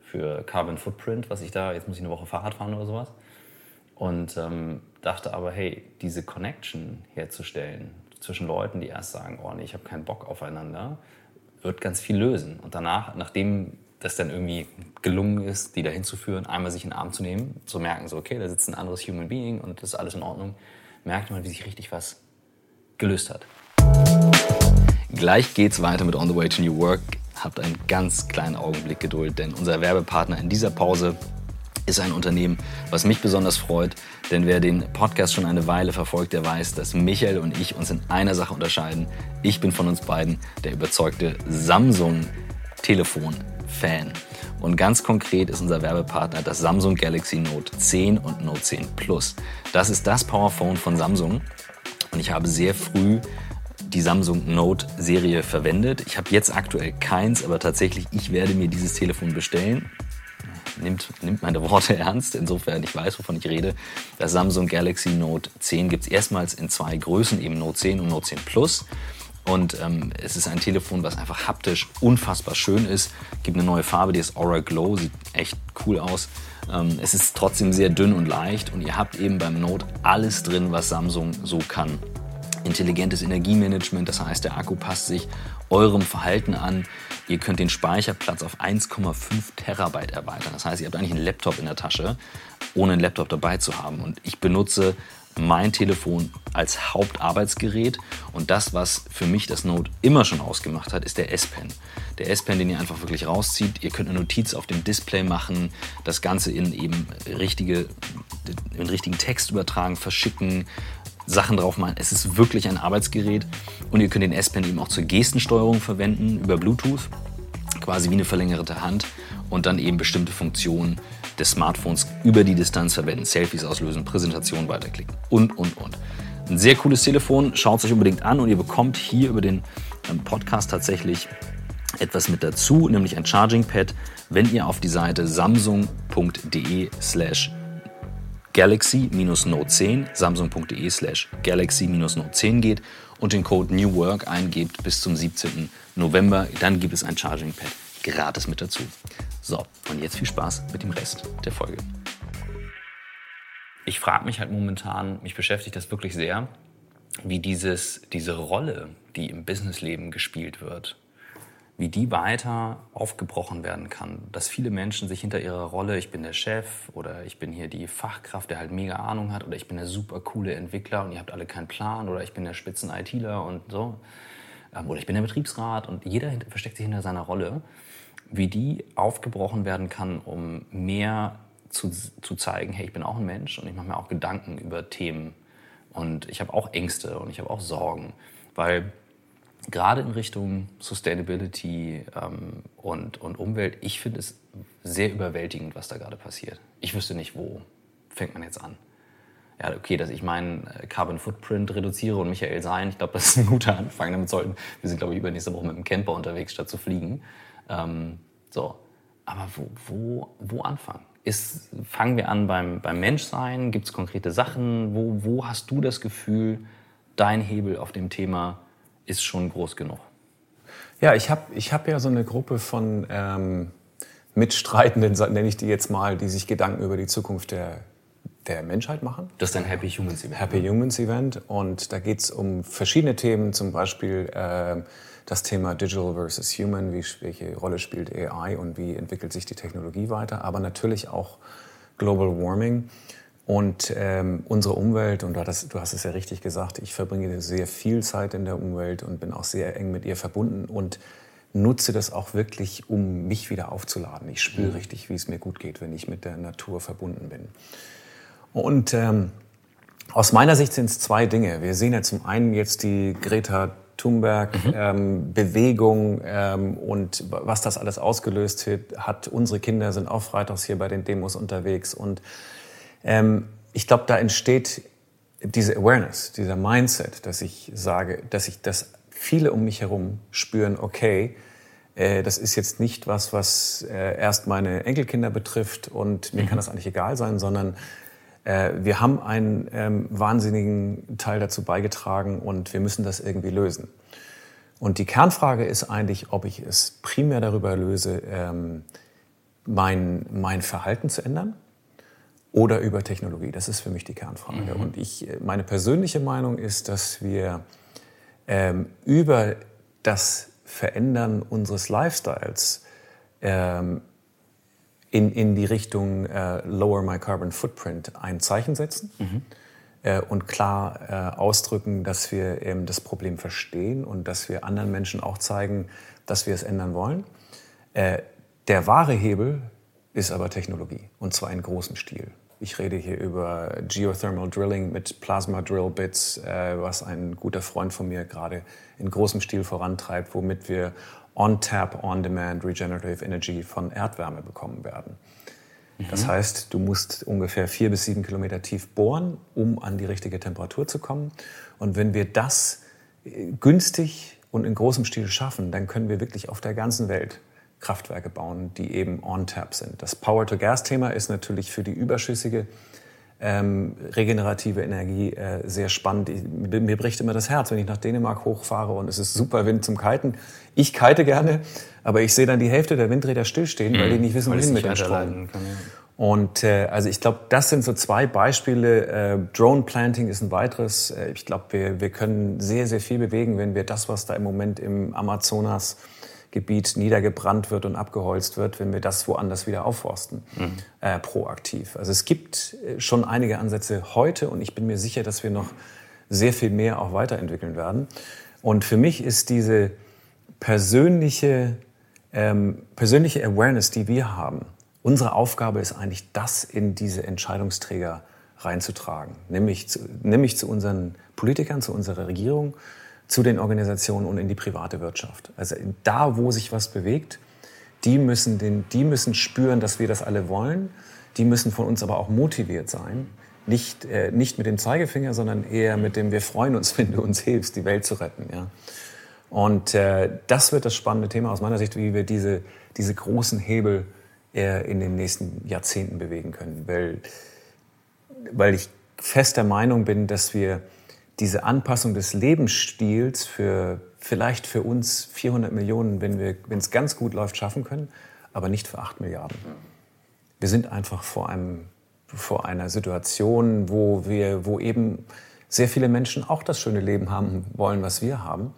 für Carbon Footprint, was ich da, jetzt muss ich eine Woche Fahrrad fahren oder sowas. Und ähm, dachte aber, hey, diese Connection herzustellen zwischen Leuten, die erst sagen, oh nee, ich habe keinen Bock aufeinander, wird ganz viel lösen. Und danach, nachdem das dann irgendwie gelungen ist, die dahin zu führen, einmal sich in den Arm zu nehmen, zu merken, so okay, da sitzt ein anderes Human Being und das ist alles in Ordnung, merkt man, wie sich richtig was gelöst hat. Gleich geht's weiter mit On the Way to New Work habt einen ganz kleinen Augenblick Geduld, denn unser Werbepartner in dieser Pause ist ein Unternehmen, was mich besonders freut, denn wer den Podcast schon eine Weile verfolgt, der weiß, dass Michael und ich uns in einer Sache unterscheiden. Ich bin von uns beiden der überzeugte Samsung-Telefon-Fan. Und ganz konkret ist unser Werbepartner das Samsung Galaxy Note 10 und Note 10 Plus. Das ist das Powerphone von Samsung. Und ich habe sehr früh die Samsung Note Serie verwendet. Ich habe jetzt aktuell keins, aber tatsächlich, ich werde mir dieses Telefon bestellen. Nimmt, nimmt meine Worte ernst, insofern ich weiß, wovon ich rede. Das Samsung Galaxy Note 10 gibt es erstmals in zwei Größen, eben Note 10 und Note 10 Plus. Und ähm, es ist ein Telefon, was einfach haptisch unfassbar schön ist. Gibt eine neue Farbe, die ist Aura Glow, sieht echt cool aus. Ähm, es ist trotzdem sehr dünn und leicht und ihr habt eben beim Note alles drin, was Samsung so kann intelligentes Energiemanagement, das heißt, der Akku passt sich eurem Verhalten an. Ihr könnt den Speicherplatz auf 1,5 Terabyte erweitern. Das heißt, ihr habt eigentlich einen Laptop in der Tasche, ohne einen Laptop dabei zu haben. Und ich benutze mein Telefon als Hauptarbeitsgerät und das, was für mich das Note immer schon ausgemacht hat, ist der S-Pen. Der S-Pen, den ihr einfach wirklich rauszieht. Ihr könnt eine Notiz auf dem Display machen, das Ganze in eben richtige, in richtigen Text übertragen, verschicken, Sachen drauf machen. Es ist wirklich ein Arbeitsgerät und ihr könnt den S-Pen eben auch zur Gestensteuerung verwenden über Bluetooth, quasi wie eine verlängerte Hand und dann eben bestimmte Funktionen des Smartphones über die Distanz verwenden. Selfies auslösen, Präsentation weiterklicken und, und, und. Ein sehr cooles Telefon, schaut es euch unbedingt an und ihr bekommt hier über den ähm, Podcast tatsächlich etwas mit dazu, nämlich ein Charging Pad, wenn ihr auf die Seite samsung.de slash Galaxy-Note 10, samsung.de slash Galaxy-Note 10 geht und den Code New Work eingebt bis zum 17. November. Dann gibt es ein Charging Pad gratis mit dazu. So, und jetzt viel Spaß mit dem Rest der Folge. Ich frage mich halt momentan, mich beschäftigt das wirklich sehr, wie dieses, diese Rolle, die im Businessleben gespielt wird, wie die weiter aufgebrochen werden kann. Dass viele Menschen sich hinter ihrer Rolle, ich bin der Chef oder ich bin hier die Fachkraft, der halt mega Ahnung hat oder ich bin der super coole Entwickler und ihr habt alle keinen Plan oder ich bin der spitzen ITler und so ähm, oder ich bin der Betriebsrat und jeder versteckt sich hinter seiner Rolle, wie die aufgebrochen werden kann, um mehr zu, zu zeigen, hey, ich bin auch ein Mensch und ich mache mir auch Gedanken über Themen und ich habe auch Ängste und ich habe auch Sorgen, weil gerade in Richtung Sustainability ähm, und, und Umwelt, ich finde es sehr überwältigend, was da gerade passiert. Ich wüsste nicht, wo fängt man jetzt an. Ja, okay, dass ich meinen äh, Carbon Footprint reduziere und Michael sein, ich glaube, das ist ein guter Anfang. Damit sollten, wir sind, glaube ich, übernächste Woche mit dem Camper unterwegs, statt zu fliegen. Ähm, so, aber wo, wo, wo anfangen? Ist, fangen wir an beim, beim Menschsein? Gibt es konkrete Sachen? Wo, wo hast du das Gefühl, dein Hebel auf dem Thema ist schon groß genug. Ja, ich habe ich hab ja so eine Gruppe von ähm, Mitstreitenden, nenne ich die jetzt mal, die sich Gedanken über die Zukunft der, der Menschheit machen. Das ist ein Happy Humans Event. Happy ne? Humans Event. Und da geht es um verschiedene Themen, zum Beispiel äh, das Thema Digital versus Human, wie, welche Rolle spielt AI und wie entwickelt sich die Technologie weiter, aber natürlich auch Global Warming. Und ähm, unsere Umwelt, und du hast, du hast es ja richtig gesagt, ich verbringe sehr viel Zeit in der Umwelt und bin auch sehr eng mit ihr verbunden und nutze das auch wirklich, um mich wieder aufzuladen. Ich spüre mhm. richtig, wie es mir gut geht, wenn ich mit der Natur verbunden bin. Und ähm, aus meiner Sicht sind es zwei Dinge. Wir sehen ja zum einen jetzt die Greta Thunberg-Bewegung mhm. ähm, ähm, und was das alles ausgelöst hat. Unsere Kinder sind auch freitags hier bei den Demos unterwegs und ähm, ich glaube, da entsteht diese Awareness, dieser Mindset, dass ich sage, dass ich das viele um mich herum spüren, okay, äh, das ist jetzt nicht was, was äh, erst meine Enkelkinder betrifft und mir mhm. kann das eigentlich egal sein, sondern äh, wir haben einen ähm, wahnsinnigen Teil dazu beigetragen und wir müssen das irgendwie lösen. Und die Kernfrage ist eigentlich, ob ich es primär darüber löse, ähm, mein, mein Verhalten zu ändern oder über Technologie. Das ist für mich die Kernfrage. Mhm. Und ich, meine persönliche Meinung ist, dass wir ähm, über das Verändern unseres Lifestyles ähm, in, in die Richtung äh, Lower My Carbon Footprint ein Zeichen setzen. Mhm. Äh, und klar äh, ausdrücken, dass wir eben das Problem verstehen und dass wir anderen Menschen auch zeigen, dass wir es ändern wollen. Äh, der wahre Hebel ist aber Technologie und zwar in großem Stil. Ich rede hier über Geothermal Drilling mit Plasma Drill Bits, äh, was ein guter Freund von mir gerade in großem Stil vorantreibt, womit wir On-Tap, On-Demand Regenerative Energy von Erdwärme bekommen werden. Mhm. Das heißt, du musst ungefähr vier bis sieben Kilometer tief bohren, um an die richtige Temperatur zu kommen. Und wenn wir das äh, günstig und in großem Stil schaffen, dann können wir wirklich auf der ganzen Welt Kraftwerke bauen, die eben on-tap sind. Das Power-to-Gas-Thema ist natürlich für die überschüssige ähm, regenerative Energie äh, sehr spannend. Ich, mir bricht immer das Herz, wenn ich nach Dänemark hochfahre und es ist super Wind zum Kiten. Ich kite gerne, aber ich sehe dann die Hälfte der Windräder stillstehen, mhm. weil die nicht wissen, wohin mit dem Strom. Kann, ja. Und äh, also ich glaube, das sind so zwei Beispiele. Äh, Drone Planting ist ein weiteres. Äh, ich glaube, wir, wir können sehr, sehr viel bewegen, wenn wir das, was da im Moment im Amazonas Gebiet niedergebrannt wird und abgeholzt wird, wenn wir das woanders wieder aufforsten, mhm. äh, proaktiv. Also es gibt äh, schon einige Ansätze heute und ich bin mir sicher, dass wir noch sehr viel mehr auch weiterentwickeln werden. Und für mich ist diese persönliche, ähm, persönliche Awareness, die wir haben, unsere Aufgabe ist eigentlich, das in diese Entscheidungsträger reinzutragen, nämlich zu, nämlich zu unseren Politikern, zu unserer Regierung, zu den Organisationen und in die private Wirtschaft. Also da, wo sich was bewegt, die müssen, den, die müssen spüren, dass wir das alle wollen. Die müssen von uns aber auch motiviert sein. Nicht, äh, nicht mit dem Zeigefinger, sondern eher mit dem, wir freuen uns, wenn du uns hilfst, die Welt zu retten. Ja? Und äh, das wird das spannende Thema aus meiner Sicht, wie wir diese, diese großen Hebel äh, in den nächsten Jahrzehnten bewegen können. Weil, weil ich fest der Meinung bin, dass wir diese Anpassung des Lebensstils für vielleicht für uns 400 Millionen, wenn wir, wenn es ganz gut läuft, schaffen können, aber nicht für 8 Milliarden. Wir sind einfach vor einem, vor einer Situation, wo wir, wo eben sehr viele Menschen auch das schöne Leben haben wollen, was wir haben.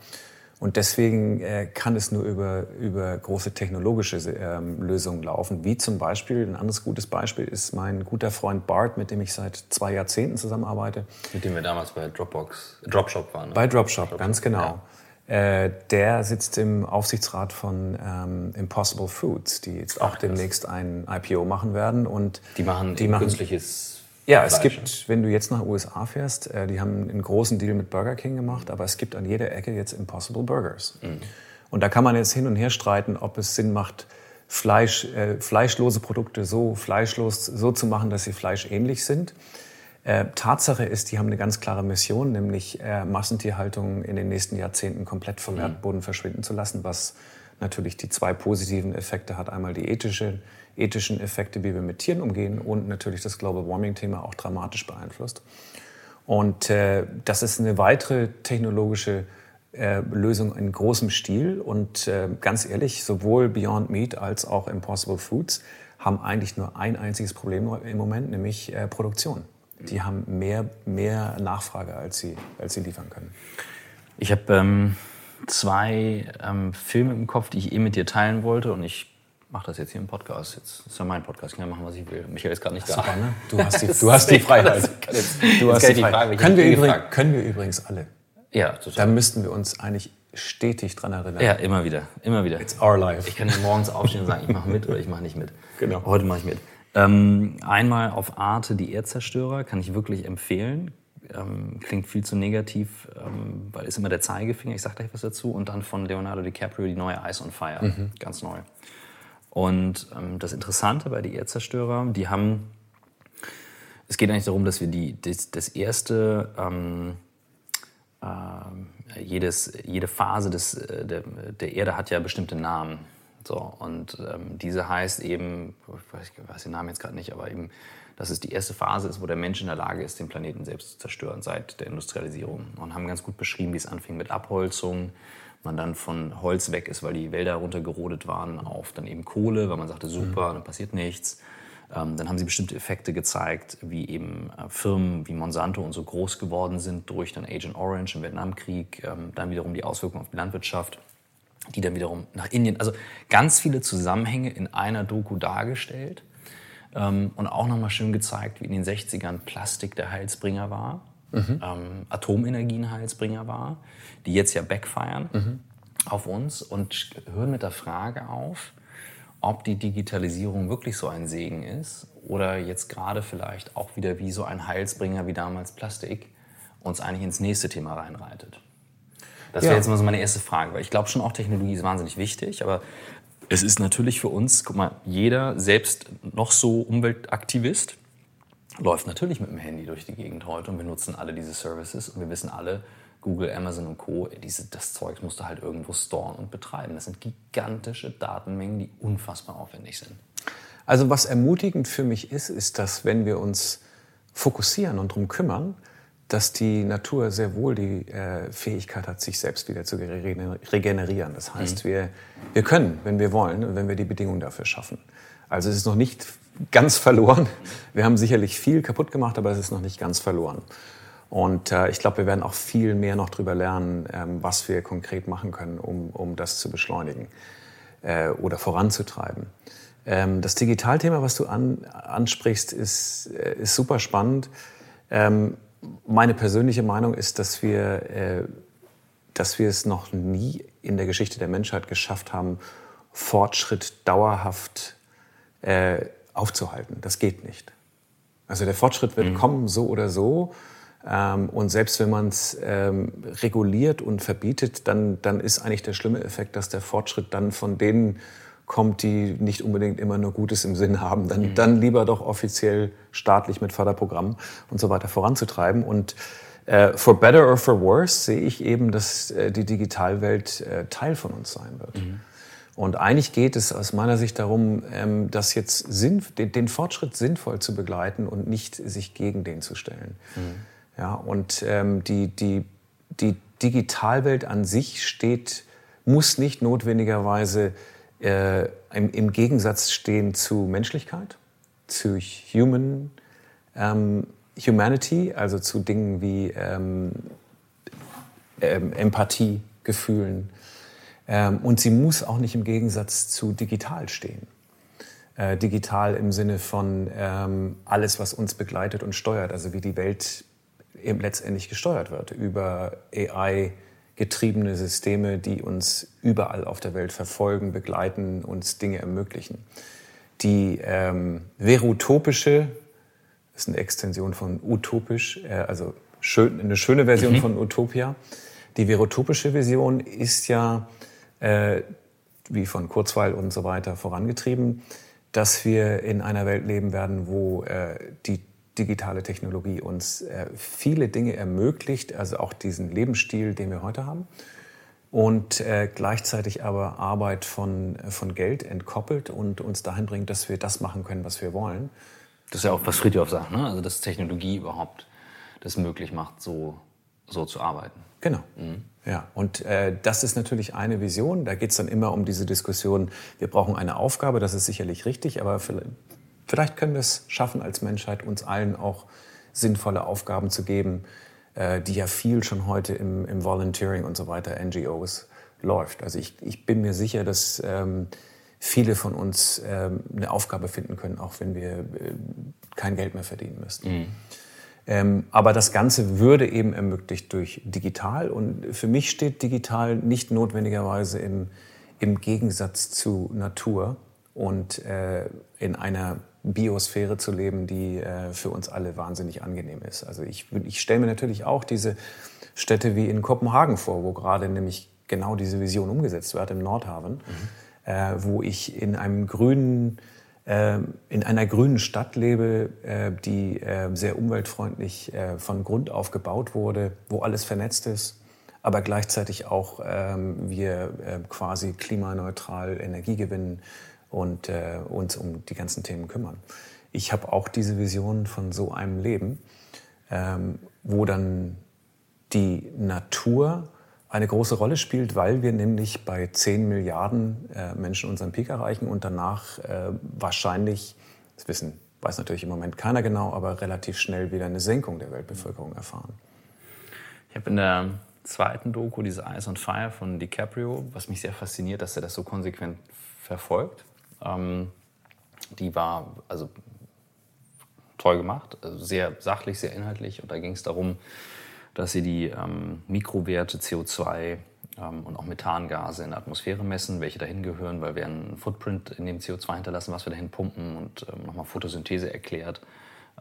Und deswegen äh, kann es nur über, über große technologische ähm, Lösungen laufen, wie zum Beispiel, ein anderes gutes Beispiel ist mein guter Freund Bart, mit dem ich seit zwei Jahrzehnten zusammenarbeite. Mit dem wir damals bei Dropbox, Dropshop waren. Ne? Bei Dropshop, Dropshop, ganz genau. Ja. Äh, der sitzt im Aufsichtsrat von ähm, Impossible Foods, die jetzt auch Ach, demnächst ein IPO machen werden. Und die machen, die machen künstliches ja, es gibt, wenn du jetzt nach USA fährst, äh, die haben einen großen Deal mit Burger King gemacht, aber es gibt an jeder Ecke jetzt Impossible Burgers. Mhm. Und da kann man jetzt hin und her streiten, ob es Sinn macht, Fleisch, äh, fleischlose Produkte so fleischlos so zu machen, dass sie fleischähnlich sind. Äh, Tatsache ist, die haben eine ganz klare Mission, nämlich äh, Massentierhaltung in den nächsten Jahrzehnten komplett vom mhm. Erdboden verschwinden zu lassen, was natürlich die zwei positiven Effekte hat. Einmal die ethische ethischen Effekte, wie wir mit Tieren umgehen und natürlich das Global Warming-Thema auch dramatisch beeinflusst. Und äh, das ist eine weitere technologische äh, Lösung in großem Stil. Und äh, ganz ehrlich, sowohl Beyond Meat als auch Impossible Foods haben eigentlich nur ein einziges Problem im Moment, nämlich äh, Produktion. Die haben mehr, mehr Nachfrage, als sie, als sie liefern können. Ich habe ähm, zwei ähm, Filme im Kopf, die ich eh mit dir teilen wollte. Und ich mache das jetzt hier im Podcast. Jetzt ist ja mein Podcast, ich kann ja machen, was ich will. Michael ist gerade nicht da. Super, ne? Du hast die, du hast die Freiheit. du hast die Freiheit. Können wir, übrigens, können wir übrigens alle. Ja, total. Da müssten wir uns eigentlich stetig dran erinnern. Ja, immer wieder, immer wieder. It's our life. Ich kann ja morgens aufstehen und sagen, ich mache mit oder ich mache nicht mit. Genau. Heute mache ich mit. Ähm, einmal auf Arte die Erdzerstörer kann ich wirklich empfehlen. Ähm, klingt viel zu negativ, ähm, weil ist immer der Zeigefinger. Ich sage gleich was dazu. Und dann von Leonardo DiCaprio die neue Ice on Fire, mhm. ganz neu. Und ähm, das Interessante bei die Erdzerstörer, die haben, es geht eigentlich darum, dass wir die, das, das erste, ähm, äh, jedes, jede Phase des, äh, der, der Erde hat ja bestimmte Namen. So, und ähm, diese heißt eben, ich weiß, ich weiß den Namen jetzt gerade nicht, aber eben, dass es die erste Phase ist, wo der Mensch in der Lage ist, den Planeten selbst zu zerstören seit der Industrialisierung. Und haben ganz gut beschrieben, wie es anfing mit Abholzung, man dann von Holz weg ist, weil die Wälder runtergerodet waren, auf dann eben Kohle, weil man sagte, super, mhm. dann passiert nichts. Ähm, dann haben sie bestimmte Effekte gezeigt, wie eben äh, Firmen wie Monsanto und so groß geworden sind durch dann Agent Orange im Vietnamkrieg, ähm, dann wiederum die Auswirkungen auf die Landwirtschaft, die dann wiederum nach Indien, also ganz viele Zusammenhänge in einer Doku dargestellt ähm, und auch nochmal schön gezeigt, wie in den 60ern Plastik der Heilsbringer war mhm. ähm, Atomenergie ein Heilsbringer war, die jetzt ja backfeiern mhm. auf uns und hören mit der Frage auf, ob die Digitalisierung wirklich so ein Segen ist oder jetzt gerade vielleicht auch wieder wie so ein Heilsbringer wie damals Plastik uns eigentlich ins nächste Thema reinreitet. Das wäre ja. jetzt mal so meine erste Frage, weil ich glaube schon auch Technologie ist wahnsinnig wichtig, aber es ist natürlich für uns, guck mal, jeder selbst noch so Umweltaktivist läuft natürlich mit dem Handy durch die Gegend heute und wir nutzen alle diese Services und wir wissen alle, Google, Amazon und Co., diese, das Zeug musst du halt irgendwo storen und betreiben. Das sind gigantische Datenmengen, die unfassbar aufwendig sind. Also was ermutigend für mich ist, ist, dass wenn wir uns fokussieren und darum kümmern, dass die Natur sehr wohl die äh, Fähigkeit hat, sich selbst wieder zu regenerieren. Das heißt, mhm. wir, wir können, wenn wir wollen und wenn wir die Bedingungen dafür schaffen. Also es ist noch nicht ganz verloren. Wir haben sicherlich viel kaputt gemacht, aber es ist noch nicht ganz verloren. Und äh, ich glaube, wir werden auch viel mehr noch darüber lernen, ähm, was wir konkret machen können, um, um das zu beschleunigen äh, oder voranzutreiben. Ähm, das Digitalthema, was du an, ansprichst, ist, äh, ist super spannend. Ähm, meine persönliche Meinung ist, dass wir, äh, dass wir es noch nie in der Geschichte der Menschheit geschafft haben, Fortschritt dauerhaft äh, aufzuhalten. Das geht nicht. Also der Fortschritt wird mhm. kommen, so oder so. Ähm, und selbst wenn man es ähm, reguliert und verbietet, dann, dann ist eigentlich der schlimme Effekt, dass der Fortschritt dann von denen kommt, die nicht unbedingt immer nur Gutes im Sinn haben. Dann, mhm. dann lieber doch offiziell staatlich mit Förderprogrammen und so weiter voranzutreiben. Und äh, for better or for worse sehe ich eben, dass äh, die Digitalwelt äh, Teil von uns sein wird. Mhm. Und eigentlich geht es aus meiner Sicht darum, ähm, das jetzt sinn, den, Fortschritt sinnvoll zu begleiten und nicht sich gegen den zu stellen. Mhm. Ja, und ähm, die, die, die Digitalwelt an sich steht, muss nicht notwendigerweise äh, im, im, Gegensatz stehen zu Menschlichkeit, zu Human, ähm, Humanity, also zu Dingen wie ähm, ähm, Empathie, Gefühlen. Ähm, und sie muss auch nicht im Gegensatz zu digital stehen. Äh, digital im Sinne von ähm, alles, was uns begleitet und steuert, also wie die Welt eben letztendlich gesteuert wird über AI getriebene Systeme, die uns überall auf der Welt verfolgen, begleiten, uns Dinge ermöglichen. Die ähm, verutopische, ist eine Extension von utopisch, äh, also schön, eine schöne Version mhm. von Utopia. Die verutopische Vision ist ja, äh, wie von Kurzweil und so weiter vorangetrieben, dass wir in einer Welt leben werden, wo äh, die digitale Technologie uns äh, viele Dinge ermöglicht, also auch diesen Lebensstil, den wir heute haben, und äh, gleichzeitig aber Arbeit von, von Geld entkoppelt und uns dahin bringt, dass wir das machen können, was wir wollen. Das ist ja auch, was Friedhof sagt, ne? also dass Technologie überhaupt das möglich macht, so, so zu arbeiten. Genau. Mhm. Ja, und äh, das ist natürlich eine Vision. Da geht es dann immer um diese Diskussion, wir brauchen eine Aufgabe, das ist sicherlich richtig, aber Vielleicht können wir es schaffen, als Menschheit uns allen auch sinnvolle Aufgaben zu geben, äh, die ja viel schon heute im, im Volunteering und so weiter, NGOs, läuft. Also ich, ich bin mir sicher, dass ähm, viele von uns ähm, eine Aufgabe finden können, auch wenn wir äh, kein Geld mehr verdienen müssten. Mhm. Ähm, aber das Ganze würde eben ermöglicht durch digital. Und für mich steht digital nicht notwendigerweise im, im Gegensatz zu Natur und äh, in einer Biosphäre zu leben, die äh, für uns alle wahnsinnig angenehm ist. Also ich, ich stelle mir natürlich auch diese Städte wie in Kopenhagen vor, wo gerade nämlich genau diese Vision umgesetzt wird im Nordhaven, mhm. äh, wo ich in einem grünen in einer grünen Stadt lebe, äh, die äh, sehr umweltfreundlich äh, von Grund auf gebaut wurde, wo alles vernetzt ist, aber gleichzeitig auch ähm, wir quasi klimaneutral Energie gewinnen, und uns um die ganzen Themen kümmern. Ich habe auch diese Vision von so einem Leben, ähm, wo dann die Natur eine große Rolle spielt, weil wir nämlich bei 10 Milliarden äh, Menschen unseren Peak erreichen und danach äh, wahrscheinlich, das wissen, weiß natürlich im Moment keiner genau, aber relativ schnell wieder eine Senkung der Weltbevölkerung erfahren. Ich habe in der zweiten Doku, diese Ice on Fire von DiCaprio, was mich sehr fasziniert, dass er das so konsequent verfolgt. Ähm, die war also toll gemacht, also sehr sachlich, sehr inhaltlich. Und da ging es darum, dass sie die ähm, Mikrowerte CO2 ähm, und auch Methangase in der Atmosphäre messen, welche dahin gehören, weil wir einen Footprint in dem CO2 hinterlassen, was wir dahin pumpen und ähm, nochmal Photosynthese erklärt.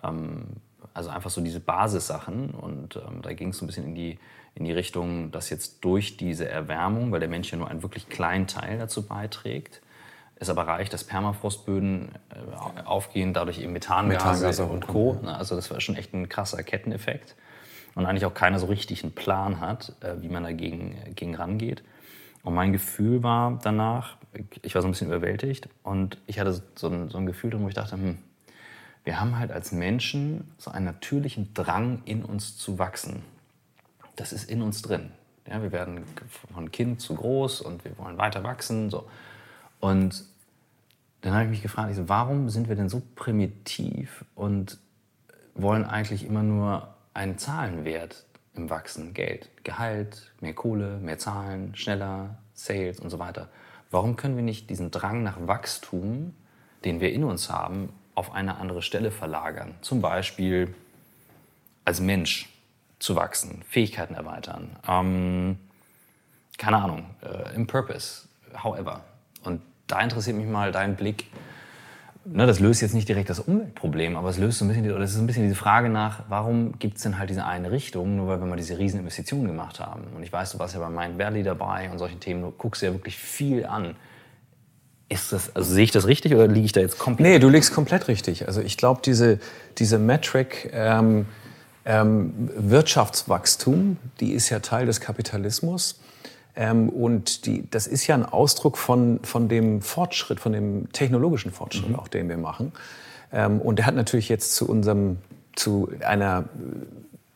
Ähm, also einfach so diese Basissachen. Und ähm, da ging es so ein bisschen in die, in die Richtung, dass jetzt durch diese Erwärmung, weil der Mensch ja nur einen wirklich kleinen Teil dazu beiträgt, es aber reicht, dass Permafrostböden äh, aufgehen, dadurch eben Methangase, Methangase und Co. Ja. Also das war schon echt ein krasser Ketteneffekt. Und eigentlich auch keiner so richtig einen Plan hat, äh, wie man dagegen gegen rangeht. Und mein Gefühl war danach, ich war so ein bisschen überwältigt und ich hatte so ein, so ein Gefühl drin, wo ich dachte, hm, wir haben halt als Menschen so einen natürlichen Drang, in uns zu wachsen. Das ist in uns drin. Ja, wir werden von Kind zu groß und wir wollen weiter wachsen. So. Und dann habe ich mich gefragt, ich so, warum sind wir denn so primitiv und wollen eigentlich immer nur einen Zahlenwert im Wachsen, Geld, Gehalt, mehr Kohle, mehr Zahlen, schneller, Sales und so weiter. Warum können wir nicht diesen Drang nach Wachstum, den wir in uns haben, auf eine andere Stelle verlagern? Zum Beispiel als Mensch zu wachsen, Fähigkeiten erweitern, ähm, keine Ahnung, äh, im Purpose, however. Und da interessiert mich mal dein Blick. Ne, das löst jetzt nicht direkt das Umweltproblem, aber es löst so ein bisschen, die, das ist ein bisschen diese Frage nach, warum gibt es denn halt diese eine Richtung, nur weil wir mal diese riesen Investitionen gemacht haben. Und ich weiß, du warst ja bei Mind Valley dabei und solchen Themen, du guckst ja wirklich viel an. Ist das, also sehe ich das richtig oder liege ich da jetzt komplett? Nee, du liegst komplett richtig. Also ich glaube, diese, diese Metric ähm, ähm, Wirtschaftswachstum, die ist ja Teil des Kapitalismus. Ähm, und die, das ist ja ein Ausdruck von, von dem Fortschritt, von dem technologischen Fortschritt, mhm. auch den wir machen. Ähm, und der hat natürlich jetzt zu unserem, zu einer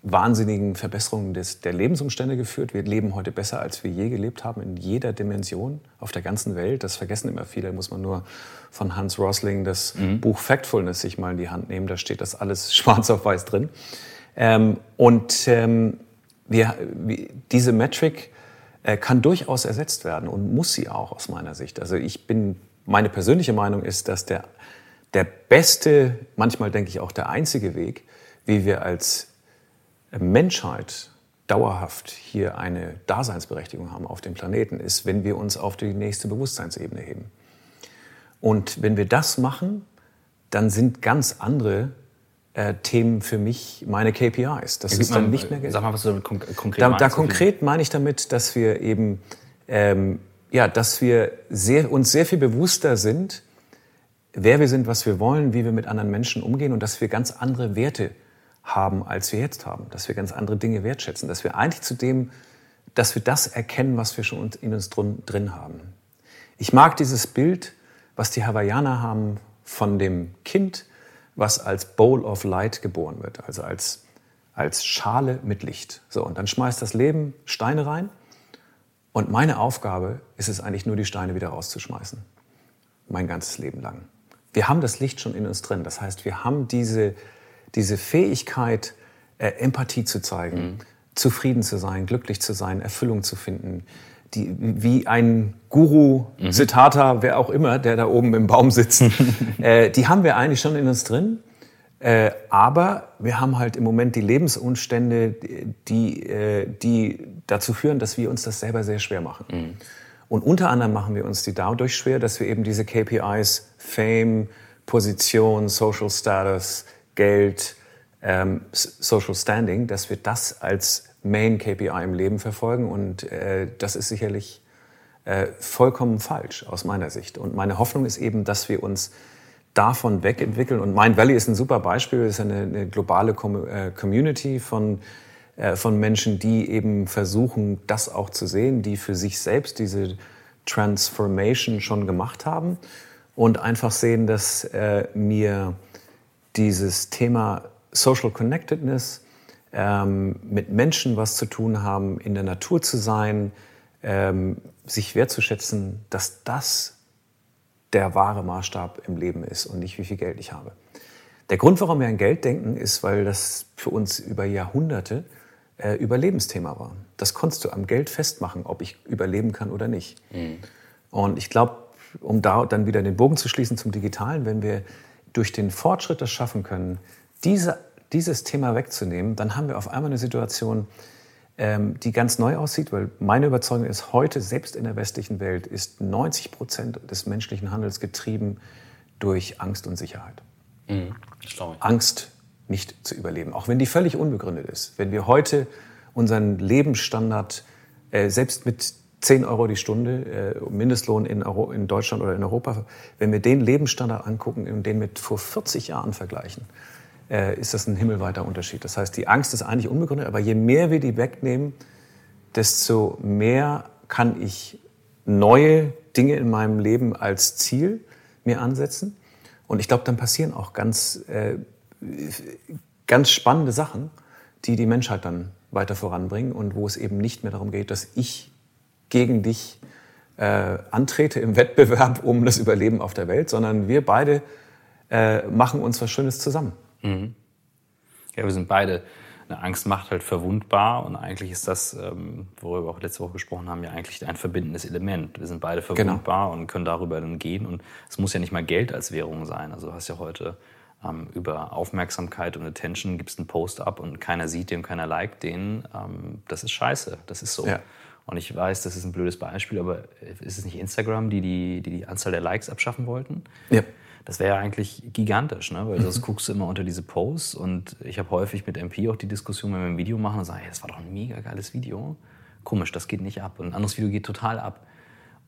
wahnsinnigen Verbesserungen des, der Lebensumstände geführt. Wir leben heute besser, als wir je gelebt haben, in jeder Dimension auf der ganzen Welt. Das vergessen immer viele. Da muss man nur von Hans Rosling das mhm. Buch Factfulness sich mal in die Hand nehmen. Da steht das alles schwarz auf weiß drin. Ähm, und ähm, wir, diese Metric kann durchaus ersetzt werden und muss sie auch aus meiner Sicht. Also ich bin, meine persönliche Meinung ist, dass der, der beste, manchmal denke ich auch der einzige Weg, wie wir als Menschheit dauerhaft hier eine Daseinsberechtigung haben auf dem Planeten, ist, wenn wir uns auf die nächste Bewusstseinsebene heben. Und wenn wir das machen, dann sind ganz andere äh, Themen für mich meine KPIs. Das ja, ist dann nicht mehr Geld. Sag mal, was du damit konk konkret da, meinst. Da konkret meine ich damit, dass wir eben, ähm, ja, dass wir sehr, uns sehr viel bewusster sind, wer wir sind, was wir wollen, wie wir mit anderen Menschen umgehen und dass wir ganz andere Werte haben, als wir jetzt haben. Dass wir ganz andere Dinge wertschätzen. Dass wir eigentlich zu dem, dass wir das erkennen, was wir schon in uns drin haben. Ich mag dieses Bild, was die Hawaiianer haben von dem Kind, was als Bowl of Light geboren wird, also als, als Schale mit Licht. So, und dann schmeißt das Leben Steine rein. Und meine Aufgabe ist es eigentlich nur, die Steine wieder rauszuschmeißen. Mein ganzes Leben lang. Wir haben das Licht schon in uns drin. Das heißt, wir haben diese, diese Fähigkeit, äh, Empathie zu zeigen, mhm. zufrieden zu sein, glücklich zu sein, Erfüllung zu finden, die, wie ein Guru, mhm. Siddhartha, wer auch immer, der da oben im Baum sitzt, äh, die haben wir eigentlich schon in uns drin. Äh, aber wir haben halt im Moment die Lebensumstände, die, äh, die dazu führen, dass wir uns das selber sehr schwer machen. Mhm. Und unter anderem machen wir uns die dadurch schwer, dass wir eben diese KPIs, Fame, Position, Social Status, Geld, ähm, Social Standing, dass wir das als Main KPI im Leben verfolgen. Und äh, das ist sicherlich äh, vollkommen falsch aus meiner Sicht. Und meine Hoffnung ist eben, dass wir uns davon wegentwickeln. Und Mind Valley ist ein super Beispiel. Es ist eine, eine globale Com äh, Community von, äh, von Menschen, die eben versuchen, das auch zu sehen, die für sich selbst diese Transformation schon gemacht haben und einfach sehen, dass äh, mir dieses Thema Social Connectedness, ähm, mit Menschen was zu tun haben, in der Natur zu sein, ähm, sich wertzuschätzen, dass das der wahre Maßstab im Leben ist und nicht wie viel Geld ich habe. Der Grund, warum wir an Geld denken, ist, weil das für uns über Jahrhunderte äh, Überlebensthema war. Das konntest du am Geld festmachen, ob ich überleben kann oder nicht. Mhm. Und ich glaube, um da dann wieder den Bogen zu schließen zum Digitalen, wenn wir durch den Fortschritt das schaffen können, diese, dieses Thema wegzunehmen, dann haben wir auf einmal eine Situation, ähm, die ganz neu aussieht, weil meine Überzeugung ist, heute, selbst in der westlichen Welt, ist 90 Prozent des menschlichen Handels getrieben durch Angst und Sicherheit. Mhm, Angst, nicht zu überleben, auch wenn die völlig unbegründet ist. Wenn wir heute unseren Lebensstandard äh, selbst mit 10 Euro die Stunde, äh, Mindestlohn in, Euro, in Deutschland oder in Europa, wenn wir den Lebensstandard angucken und den mit vor 40 Jahren vergleichen, äh, ist das ein himmelweiter Unterschied. Das heißt, die Angst ist eigentlich unbegründet, aber je mehr wir die wegnehmen, desto mehr kann ich neue Dinge in meinem Leben als Ziel mir ansetzen. Und ich glaube, dann passieren auch ganz, äh, ganz spannende Sachen, die die Menschheit dann weiter voranbringen und wo es eben nicht mehr darum geht, dass ich gegen dich äh, antrete im Wettbewerb um das Überleben auf der Welt, sondern wir beide äh, machen uns was Schönes zusammen. Mhm. Ja, wir sind beide. Eine Angst macht halt verwundbar und eigentlich ist das, ähm, worüber wir auch letzte Woche gesprochen haben, ja eigentlich ein verbindendes Element. Wir sind beide genau. verwundbar genau. und können darüber dann gehen und es muss ja nicht mal Geld als Währung sein. Also du hast ja heute ähm, über Aufmerksamkeit und Attention gibst einen Post ab und keiner sieht den, keiner liked den. Ähm, das ist scheiße, das ist so. Ja. Und ich weiß, das ist ein blödes Beispiel, aber ist es nicht Instagram, die die, die, die Anzahl der Likes abschaffen wollten? Ja. Das wäre ja eigentlich gigantisch, ne? weil sonst mhm. guckst du immer unter diese Posts und ich habe häufig mit MP auch die Diskussion, wenn wir ein Video machen und sagen, hey, das war doch ein mega geiles Video. Komisch, das geht nicht ab. Und ein anderes Video geht total ab.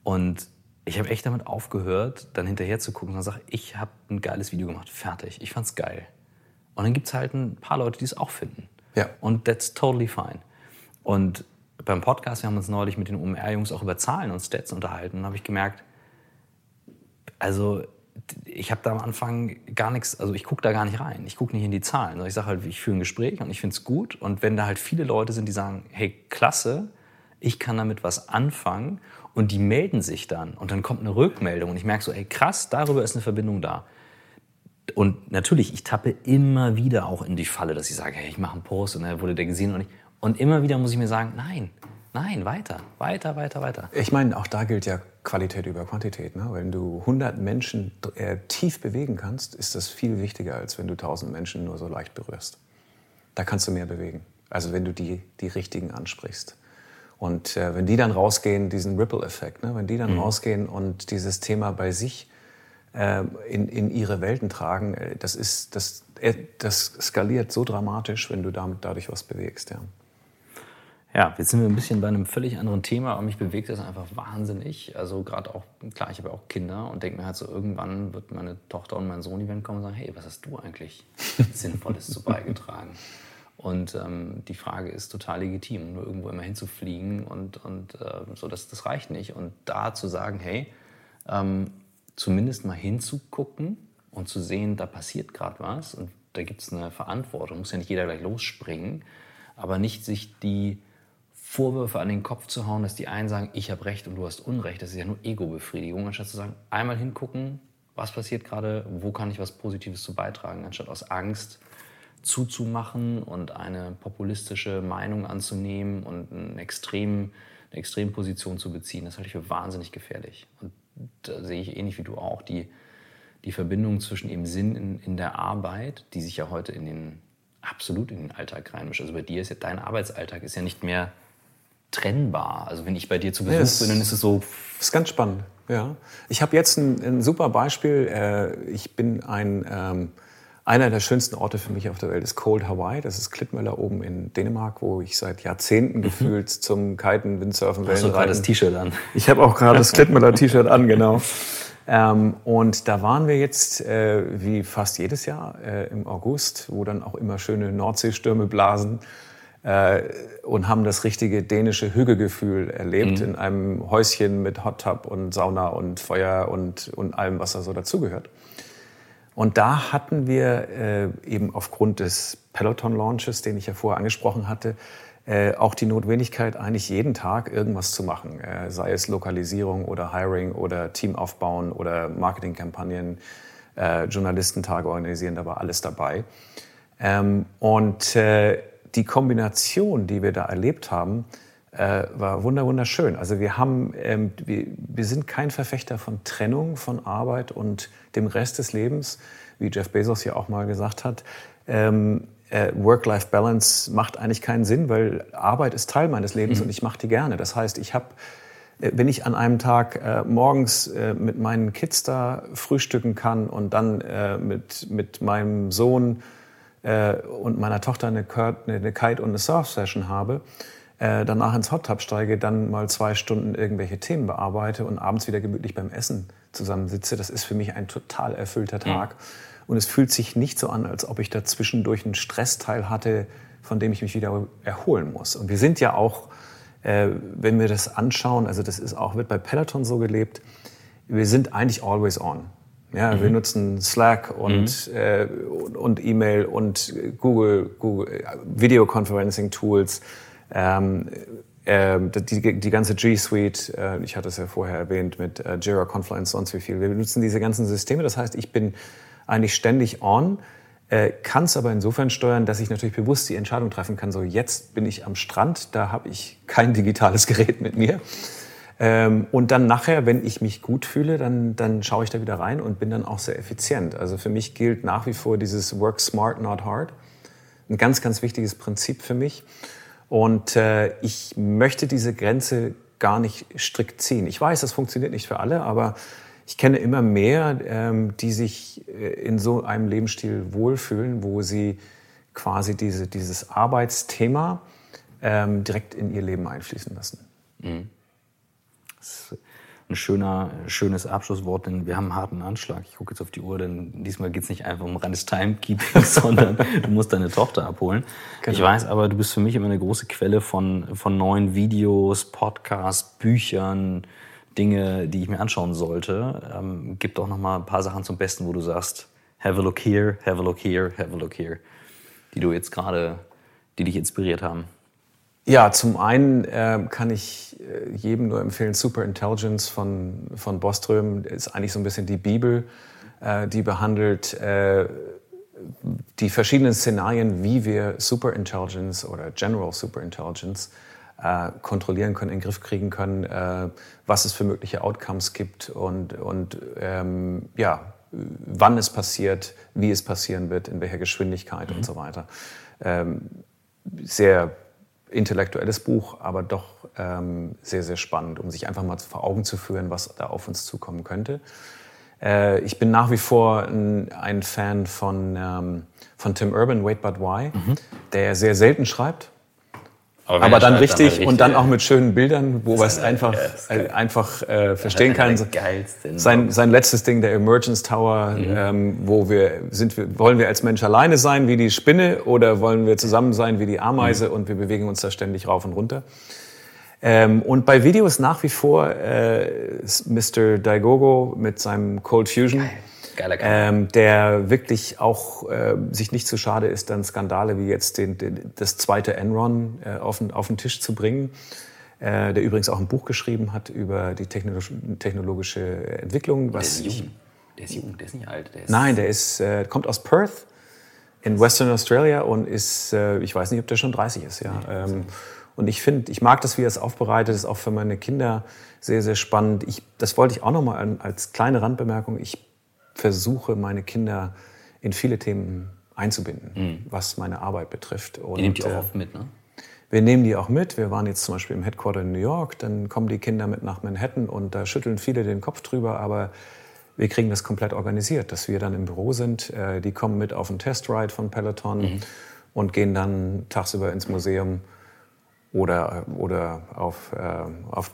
Und ich habe echt damit aufgehört, dann hinterher zu gucken und sagen, ich habe ein geiles Video gemacht, fertig. Ich fand's geil. Und dann gibt es halt ein paar Leute, die es auch finden. Ja. Und that's totally fine. Und beim Podcast, wir haben uns neulich mit den OMR-Jungs auch über Zahlen und Stats unterhalten, und habe ich gemerkt, also ich habe da am Anfang gar nichts, also ich gucke da gar nicht rein. Ich gucke nicht in die Zahlen. Ich sage halt, ich führe ein Gespräch und ich finde es gut. Und wenn da halt viele Leute sind, die sagen, hey, klasse, ich kann damit was anfangen und die melden sich dann und dann kommt eine Rückmeldung und ich merke so, ey, krass, darüber ist eine Verbindung da. Und natürlich, ich tappe immer wieder auch in die Falle, dass ich sage, hey, ich mache einen Post und dann wurde der gesehen und ich, und immer wieder muss ich mir sagen, nein, nein, weiter, weiter, weiter, weiter. Ich meine, auch da gilt ja Qualität über Quantität. Ne? Wenn du 100 Menschen äh, tief bewegen kannst, ist das viel wichtiger, als wenn du 1000 Menschen nur so leicht berührst. Da kannst du mehr bewegen. Also wenn du die, die richtigen ansprichst. Und äh, wenn die dann rausgehen, diesen Ripple-Effekt, ne? wenn die dann mhm. rausgehen und dieses Thema bei sich äh, in, in ihre Welten tragen, äh, das, ist, das, äh, das skaliert so dramatisch, wenn du damit dadurch was bewegst. Ja. Ja, jetzt sind wir ein bisschen bei einem völlig anderen Thema, aber mich bewegt das einfach wahnsinnig. Also gerade auch, klar, ich habe ja auch Kinder und denke mir halt so, irgendwann wird meine Tochter und mein Sohn die werden kommen und sagen, hey, was hast du eigentlich Sinnvolles zu beigetragen? Und ähm, die Frage ist total legitim, nur irgendwo immer hinzufliegen und, und äh, so, das, das reicht nicht. Und da zu sagen, hey, ähm, zumindest mal hinzugucken und zu sehen, da passiert gerade was und da gibt es eine Verantwortung, muss ja nicht jeder gleich losspringen, aber nicht sich die Vorwürfe an den Kopf zu hauen, dass die einen sagen, ich habe Recht und du hast Unrecht, das ist ja nur Ego-Befriedigung, anstatt zu sagen, einmal hingucken, was passiert gerade, wo kann ich was Positives zu beitragen, anstatt aus Angst zuzumachen und eine populistische Meinung anzunehmen und eine, extrem, eine Extremposition zu beziehen. Das halte ich für wahnsinnig gefährlich. Und da sehe ich ähnlich wie du auch die, die Verbindung zwischen eben Sinn in, in der Arbeit, die sich ja heute in den absolut in den Alltag reinmischt. Also bei dir ist ja dein Arbeitsalltag ist ja nicht mehr trennbar. Also wenn ich bei dir zu Besuch ja, bin, dann ist es so. Das ist ganz spannend. Ja, ich habe jetzt ein, ein, super Beispiel. Äh, ich bin ein ähm, einer der schönsten Orte für mich auf der Welt ist Cold Hawaii. Das ist Klittmöller oben in Dänemark, wo ich seit Jahrzehnten mhm. gefühlt zum Kiten, Windsurfen, Wellenreiten. Hast du gerade das T-Shirt an? Ich habe auch gerade das Klittmöller T-Shirt an, genau. Ähm, und da waren wir jetzt, äh, wie fast jedes Jahr, äh, im August, wo dann auch immer schöne Nordseestürme blasen äh, und haben das richtige dänische Hügelgefühl erlebt mhm. in einem Häuschen mit Hot Tub und Sauna und Feuer und, und allem, was da so dazugehört. Und da hatten wir äh, eben aufgrund des Peloton-Launches, den ich ja vorher angesprochen hatte, äh, auch die Notwendigkeit, eigentlich jeden Tag irgendwas zu machen, äh, sei es Lokalisierung oder Hiring oder Team aufbauen oder Marketingkampagnen, äh, Journalistentage organisieren, da war alles dabei. Ähm, und äh, die Kombination, die wir da erlebt haben, äh, war wunderschön. Also wir haben, ähm, wir, wir sind kein Verfechter von Trennung von Arbeit und dem Rest des Lebens, wie Jeff Bezos ja auch mal gesagt hat. Ähm, äh, Work-Life-Balance macht eigentlich keinen Sinn, weil Arbeit ist Teil meines Lebens mhm. und ich mache die gerne. Das heißt, ich habe äh, wenn ich an einem Tag äh, morgens äh, mit meinen Kids da frühstücken kann und dann äh, mit, mit meinem Sohn äh, und meiner Tochter eine, eine Kite- und eine Surf-Session habe, äh, danach ins Hot Tub steige, dann mal zwei Stunden irgendwelche Themen bearbeite und abends wieder gemütlich beim Essen zusammensitze, das ist für mich ein total erfüllter Tag. Mhm. Und es fühlt sich nicht so an, als ob ich da zwischendurch einen Stressteil hatte, von dem ich mich wieder erholen muss. Und wir sind ja auch, äh, wenn wir das anschauen, also das ist auch, wird bei Peloton so gelebt, wir sind eigentlich always on. Ja, mhm. Wir nutzen Slack und, mhm. äh, und E-Mail und Google, Google äh, Videoconferencing-Tools. Ähm, äh, die, die ganze G Suite, äh, ich hatte es ja vorher erwähnt mit äh, Jira, Confluence, sonst wie viel. Wir benutzen diese ganzen Systeme. Das heißt, ich bin eigentlich ständig on, äh, kann es aber insofern steuern, dass ich natürlich bewusst die Entscheidung treffen kann, so jetzt bin ich am Strand, da habe ich kein digitales Gerät mit mir. Ähm, und dann nachher, wenn ich mich gut fühle, dann, dann schaue ich da wieder rein und bin dann auch sehr effizient. Also für mich gilt nach wie vor dieses Work smart, not hard. Ein ganz, ganz wichtiges Prinzip für mich. Und äh, ich möchte diese Grenze gar nicht strikt ziehen. Ich weiß, das funktioniert nicht für alle, aber ich kenne immer mehr, ähm, die sich äh, in so einem Lebensstil wohlfühlen, wo sie quasi diese, dieses Arbeitsthema ähm, direkt in ihr Leben einfließen lassen. Mhm ein schöner, schönes Abschlusswort, denn wir haben einen harten Anschlag. Ich gucke jetzt auf die Uhr, denn diesmal geht es nicht einfach um reines Timekeeping, sondern du musst deine Tochter abholen. Genau. Ich weiß aber, du bist für mich immer eine große Quelle von, von neuen Videos, Podcasts, Büchern, Dinge, die ich mir anschauen sollte. Ähm, gib doch noch mal ein paar Sachen zum Besten, wo du sagst, have a look here, have a look here, have a look here, die du jetzt gerade, die dich inspiriert haben. Ja, zum einen äh, kann ich äh, jedem nur empfehlen, Super Intelligence von, von Boström ist eigentlich so ein bisschen die Bibel, äh, die behandelt äh, die verschiedenen Szenarien, wie wir Super Intelligence oder General Super Intelligence äh, kontrollieren können, in den Griff kriegen können, äh, was es für mögliche Outcomes gibt und, und ähm, ja, wann es passiert, wie es passieren wird, in welcher Geschwindigkeit mhm. und so weiter. Ähm, sehr intellektuelles Buch, aber doch ähm, sehr, sehr spannend, um sich einfach mal vor Augen zu führen, was da auf uns zukommen könnte. Äh, ich bin nach wie vor ein, ein Fan von, ähm, von Tim Urban, Wait But Why, mhm. der sehr selten schreibt, aber, aber dann richtig, dann richtig und dann auch mit schönen Bildern, wo man es einfach, äh, einfach äh, verstehen kann. Sein, sein letztes Ding, der Emergence Tower, mhm. ähm, wo wir sind, wir, wollen wir als Mensch alleine sein wie die Spinne oder wollen wir zusammen sein wie die Ameise mhm. und wir bewegen uns da ständig rauf und runter. Ähm, und bei Videos nach wie vor äh, Mr. Daigogo mit seinem Cold Fusion. Geil Geiler ähm, der wirklich auch äh, sich nicht zu schade ist, dann Skandale wie jetzt den, den, das zweite Enron äh, auf, den, auf den Tisch zu bringen. Äh, der übrigens auch ein Buch geschrieben hat über die technologische Entwicklung. Was der ist jung. Der ist jung, der ist nicht alt. Der ist Nein, der ist, äh, kommt aus Perth in Western Australia und ist, äh, ich weiß nicht, ob der schon 30 ist. Ja. Ähm, und ich finde, ich mag das, wie er es aufbereitet, das ist auch für meine Kinder sehr, sehr spannend. Ich, das wollte ich auch noch mal als kleine Randbemerkung. Ich versuche, meine Kinder in viele Themen einzubinden, mhm. was meine Arbeit betrifft. Und, Ihr nehmt die auch äh, oft mit, ne? Wir nehmen die auch mit. Wir waren jetzt zum Beispiel im Headquarter in New York, dann kommen die Kinder mit nach Manhattan und da schütteln viele den Kopf drüber, aber wir kriegen das komplett organisiert, dass wir dann im Büro sind. Äh, die kommen mit auf einen Testride von Peloton mhm. und gehen dann tagsüber ins Museum oder, oder auf, äh, auf,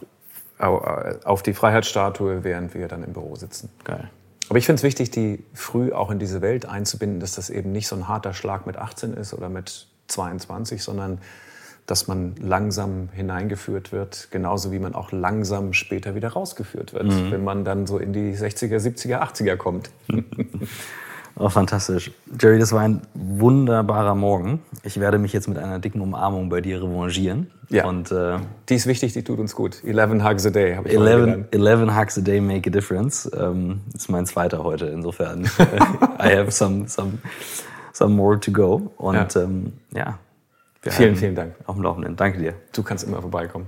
auf die Freiheitsstatue, während wir dann im Büro sitzen. Geil. Aber ich finde es wichtig, die früh auch in diese Welt einzubinden, dass das eben nicht so ein harter Schlag mit 18 ist oder mit 22, sondern dass man langsam hineingeführt wird, genauso wie man auch langsam später wieder rausgeführt wird, mhm. wenn man dann so in die 60er, 70er, 80er kommt. Oh, fantastisch. Jerry, das war ein wunderbarer Morgen. Ich werde mich jetzt mit einer dicken Umarmung bei dir revanchieren. Ja. Und, äh, die ist wichtig, die tut uns gut. 11 Hugs a Day habe ich 11, 11 Hugs a Day make a difference. Ähm, ist mein zweiter heute. Insofern, I have some, some, some more to go. Und ja, ähm, ja vielen, vielen Dank. Auf dem Laufenden. Danke dir. Du kannst immer vorbeikommen.